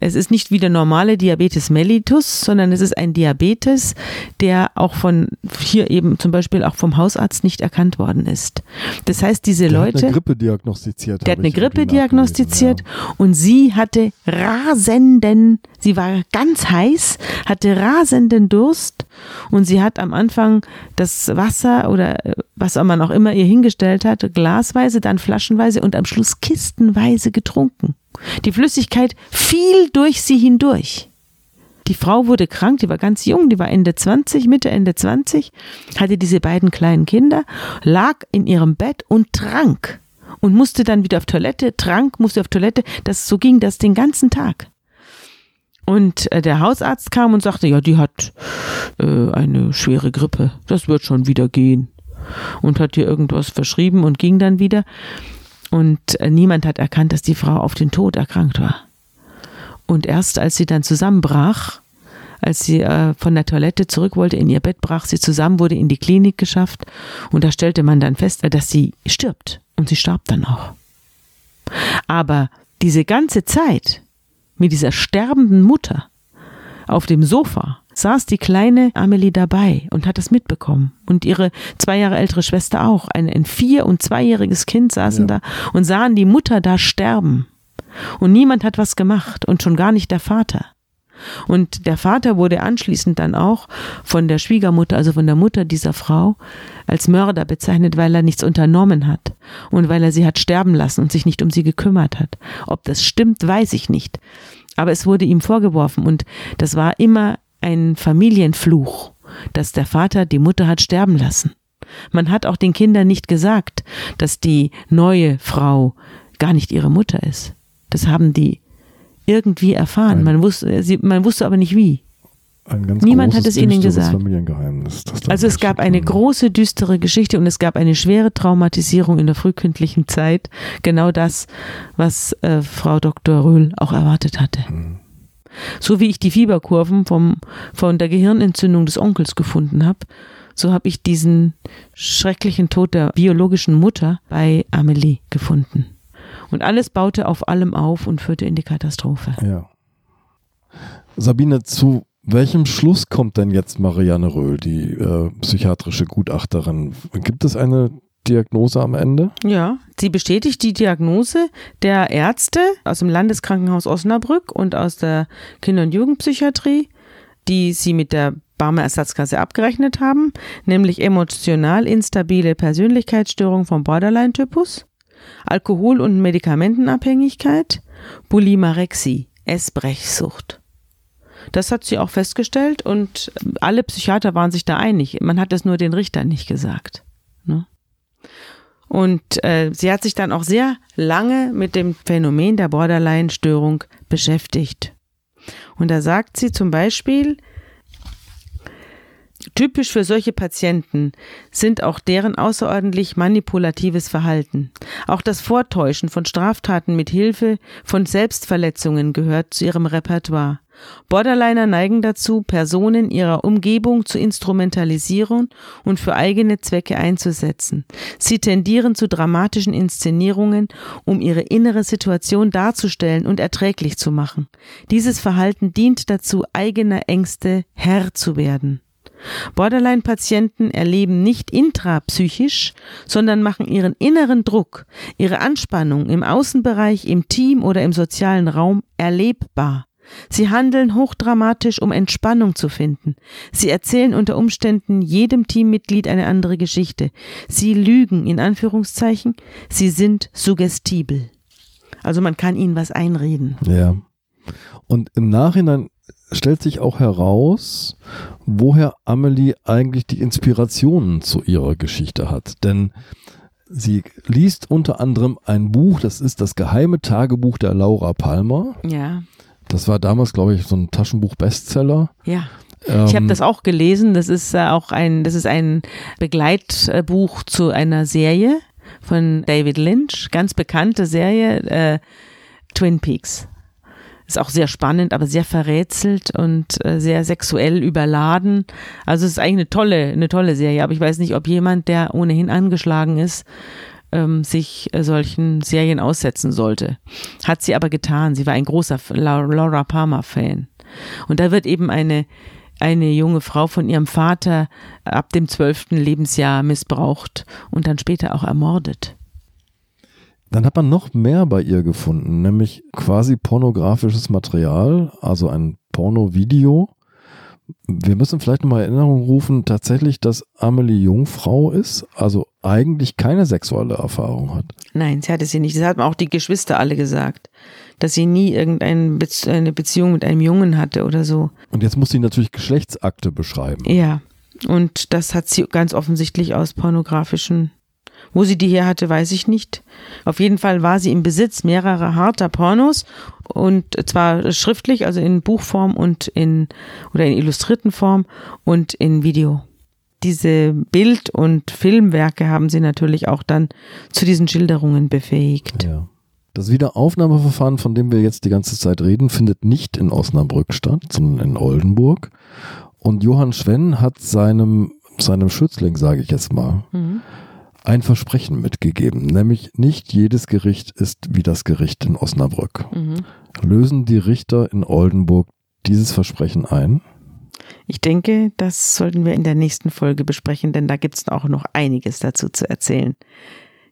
Es ist nicht wie der normale Diabetes mellitus, sondern es ist ein Diabetes, der auch von hier eben zum Beispiel auch vom Hausarzt nicht erkannt worden ist. Das heißt, diese der Leute. Hat eine Grippe diagnostiziert. Der hat eine Grippe diagnostiziert nachgelesen, und sie hatte rasenden, sie war ganz heiß, hatte rasenden Durst und sie hat am Anfang das Wasser oder äh, was man auch immer ihr hingestellt hat, glasweise, dann flaschenweise und am Schluss kistenweise getrunken. Die Flüssigkeit fiel durch sie hindurch. Die Frau wurde krank, die war ganz jung, die war Ende 20, Mitte, Ende 20, hatte diese beiden kleinen Kinder, lag in ihrem Bett und trank und musste dann wieder auf Toilette, trank, musste auf Toilette. Das, so ging das den ganzen Tag. Und äh, der Hausarzt kam und sagte, ja, die hat äh, eine schwere Grippe, das wird schon wieder gehen. Und hat ihr irgendwas verschrieben und ging dann wieder. Und äh, niemand hat erkannt, dass die Frau auf den Tod erkrankt war. Und erst als sie dann zusammenbrach, als sie äh, von der Toilette zurück wollte in ihr Bett, brach sie zusammen, wurde in die Klinik geschafft und da stellte man dann fest, dass sie stirbt. Und sie starb dann auch. Aber diese ganze Zeit mit dieser sterbenden Mutter auf dem Sofa saß die kleine Amelie dabei und hat es mitbekommen. Und ihre zwei Jahre ältere Schwester auch. Ein, ein vier- und zweijähriges Kind saßen Ja. da und sahen die Mutter da sterben. Und niemand hat was gemacht und schon gar nicht der Vater. Und der Vater wurde anschließend dann auch von der Schwiegermutter, also von der Mutter dieser Frau, als Mörder bezeichnet, weil er nichts unternommen hat und weil er sie hat sterben lassen und sich nicht um sie gekümmert hat. Ob das stimmt, weiß ich nicht. Aber es wurde ihm vorgeworfen und das war immer ein Familienfluch, dass der Vater die Mutter hat sterben lassen. Man hat auch den Kindern nicht gesagt, dass die neue Frau gar nicht ihre Mutter ist. Das haben die irgendwie erfahren. Nein. Man wusste, sie, man wusste aber nicht wie. Niemand hat es ihnen gesagt. Also es gab eine große, düstere Geschichte und es gab eine schwere Traumatisierung in der frühkindlichen Zeit. Genau das, was äh, Frau Dr. Röhl auch erwartet hatte. So wie ich die Fieberkurven vom, von der Gehirnentzündung des Onkels gefunden habe, so habe ich diesen schrecklichen Tod der biologischen Mutter bei Amelie gefunden. Und alles baute auf allem auf und führte in die Katastrophe. Ja. Sabine, zu welchem Schluss kommt denn jetzt Marianne Röhl, die äh, psychiatrische Gutachterin? Gibt es eine Diagnose am Ende? Ja, sie bestätigt die Diagnose der Ärzte aus dem Landeskrankenhaus Osnabrück und aus der Kinder- und Jugendpsychiatrie, die sie mit der Barmer Ersatzkasse abgerechnet haben, nämlich emotional instabile Persönlichkeitsstörung vom Borderline-Typus, Alkohol- und Medikamentenabhängigkeit, Bulimorexie, Essbrechsucht. Das hat sie auch festgestellt und alle Psychiater waren sich da einig. Man hat es nur den Richtern nicht gesagt. Ne? Und äh, sie hat sich dann auch sehr lange mit dem Phänomen der Borderline-Störung beschäftigt. Und da sagt sie zum Beispiel, typisch für solche Patienten sind auch deren außerordentlich manipulatives Verhalten. Auch das Vortäuschen von Straftaten mit Hilfe von Selbstverletzungen gehört zu ihrem Repertoire. Borderliner neigen dazu, Personen ihrer Umgebung zu instrumentalisieren und für eigene Zwecke einzusetzen. Sie tendieren zu dramatischen Inszenierungen, um ihre innere Situation darzustellen und erträglich zu machen. Dieses Verhalten dient dazu, eigener Ängste Herr zu werden. Borderline-Patienten erleben nicht intrapsychisch, sondern machen ihren inneren Druck, ihre Anspannung im Außenbereich, im Team oder im sozialen Raum erlebbar. Sie handeln hochdramatisch, um Entspannung zu finden. Sie erzählen unter Umständen jedem Teammitglied eine andere Geschichte. Sie lügen in Anführungszeichen. Sie sind suggestibel. Also man kann ihnen was einreden. Ja. Und im Nachhinein stellt sich auch heraus, woher Amelie eigentlich die Inspirationen zu ihrer Geschichte hat. Denn sie liest unter anderem ein Buch, das ist das geheime Tagebuch der Laura Palmer. Ja, Das war damals, glaube ich, so ein Taschenbuch-Bestseller. ja. Ähm, Ich habe das auch gelesen. Das ist äh, auch ein, das ist ein Begleitbuch zu einer Serie von David Lynch, ganz bekannte Serie, äh, Twin Peaks. Ist auch sehr spannend, aber sehr verrätselt und äh, sehr sexuell überladen. Also es ist eigentlich eine tolle, eine tolle Serie. Aber ich weiß nicht, ob jemand, der ohnehin angeschlagen ist, ähm, sich äh, solchen Serien aussetzen sollte. Hat sie aber getan. Sie war ein großer Laura Palmer-Fan. Und da wird eben eine, eine junge Frau von ihrem Vater ab dem zwölften Lebensjahr missbraucht und dann später auch ermordet. Dann hat man noch mehr bei ihr gefunden, nämlich quasi pornografisches Material, also ein Porno-Video. Wir müssen vielleicht nochmal Erinnerung rufen, tatsächlich, dass Amelie Jungfrau ist, also eigentlich keine sexuelle Erfahrung hat. Nein, sie hatte sie nicht. Das haben auch die Geschwister alle gesagt, dass sie nie irgendeine Beziehung mit einem Jungen hatte oder so. Und jetzt muss sie natürlich Geschlechtsakte beschreiben. Ja, und das hat sie ganz offensichtlich aus pornografischen wo sie die her hatte, weiß ich nicht. Auf jeden Fall war sie im Besitz mehrerer harter Pornos und zwar schriftlich, also in Buchform und in oder in illustrierten Form und in Video. Diese Bild- und Filmwerke haben sie natürlich auch dann zu diesen Schilderungen befähigt. Ja. Das Wiederaufnahmeverfahren, von dem wir jetzt die ganze Zeit reden, findet nicht in Osnabrück statt, sondern in Oldenburg. Und Johann Schwenn hat seinem, seinem Schützling, sage ich jetzt mal, mhm ein Versprechen mitgegeben, nämlich nicht jedes Gericht ist wie das Gericht in Osnabrück. Mhm. Lösen die Richter in Oldenburg dieses Versprechen ein? Ich denke, das sollten wir in der nächsten Folge besprechen, denn da gibt es auch noch einiges dazu zu erzählen.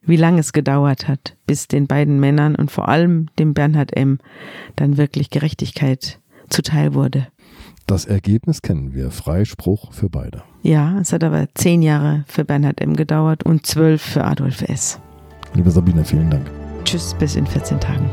Wie lange es gedauert hat, bis den beiden Männern und vor allem dem Bernhard M. dann wirklich Gerechtigkeit zuteil wurde. Das Ergebnis kennen wir. Freispruch für beide. Ja, es hat aber zehn Jahre für Bernhard M. gedauert und zwölf für Adolf S. Liebe Sabine, vielen Dank. Tschüss, bis in 14 Tagen.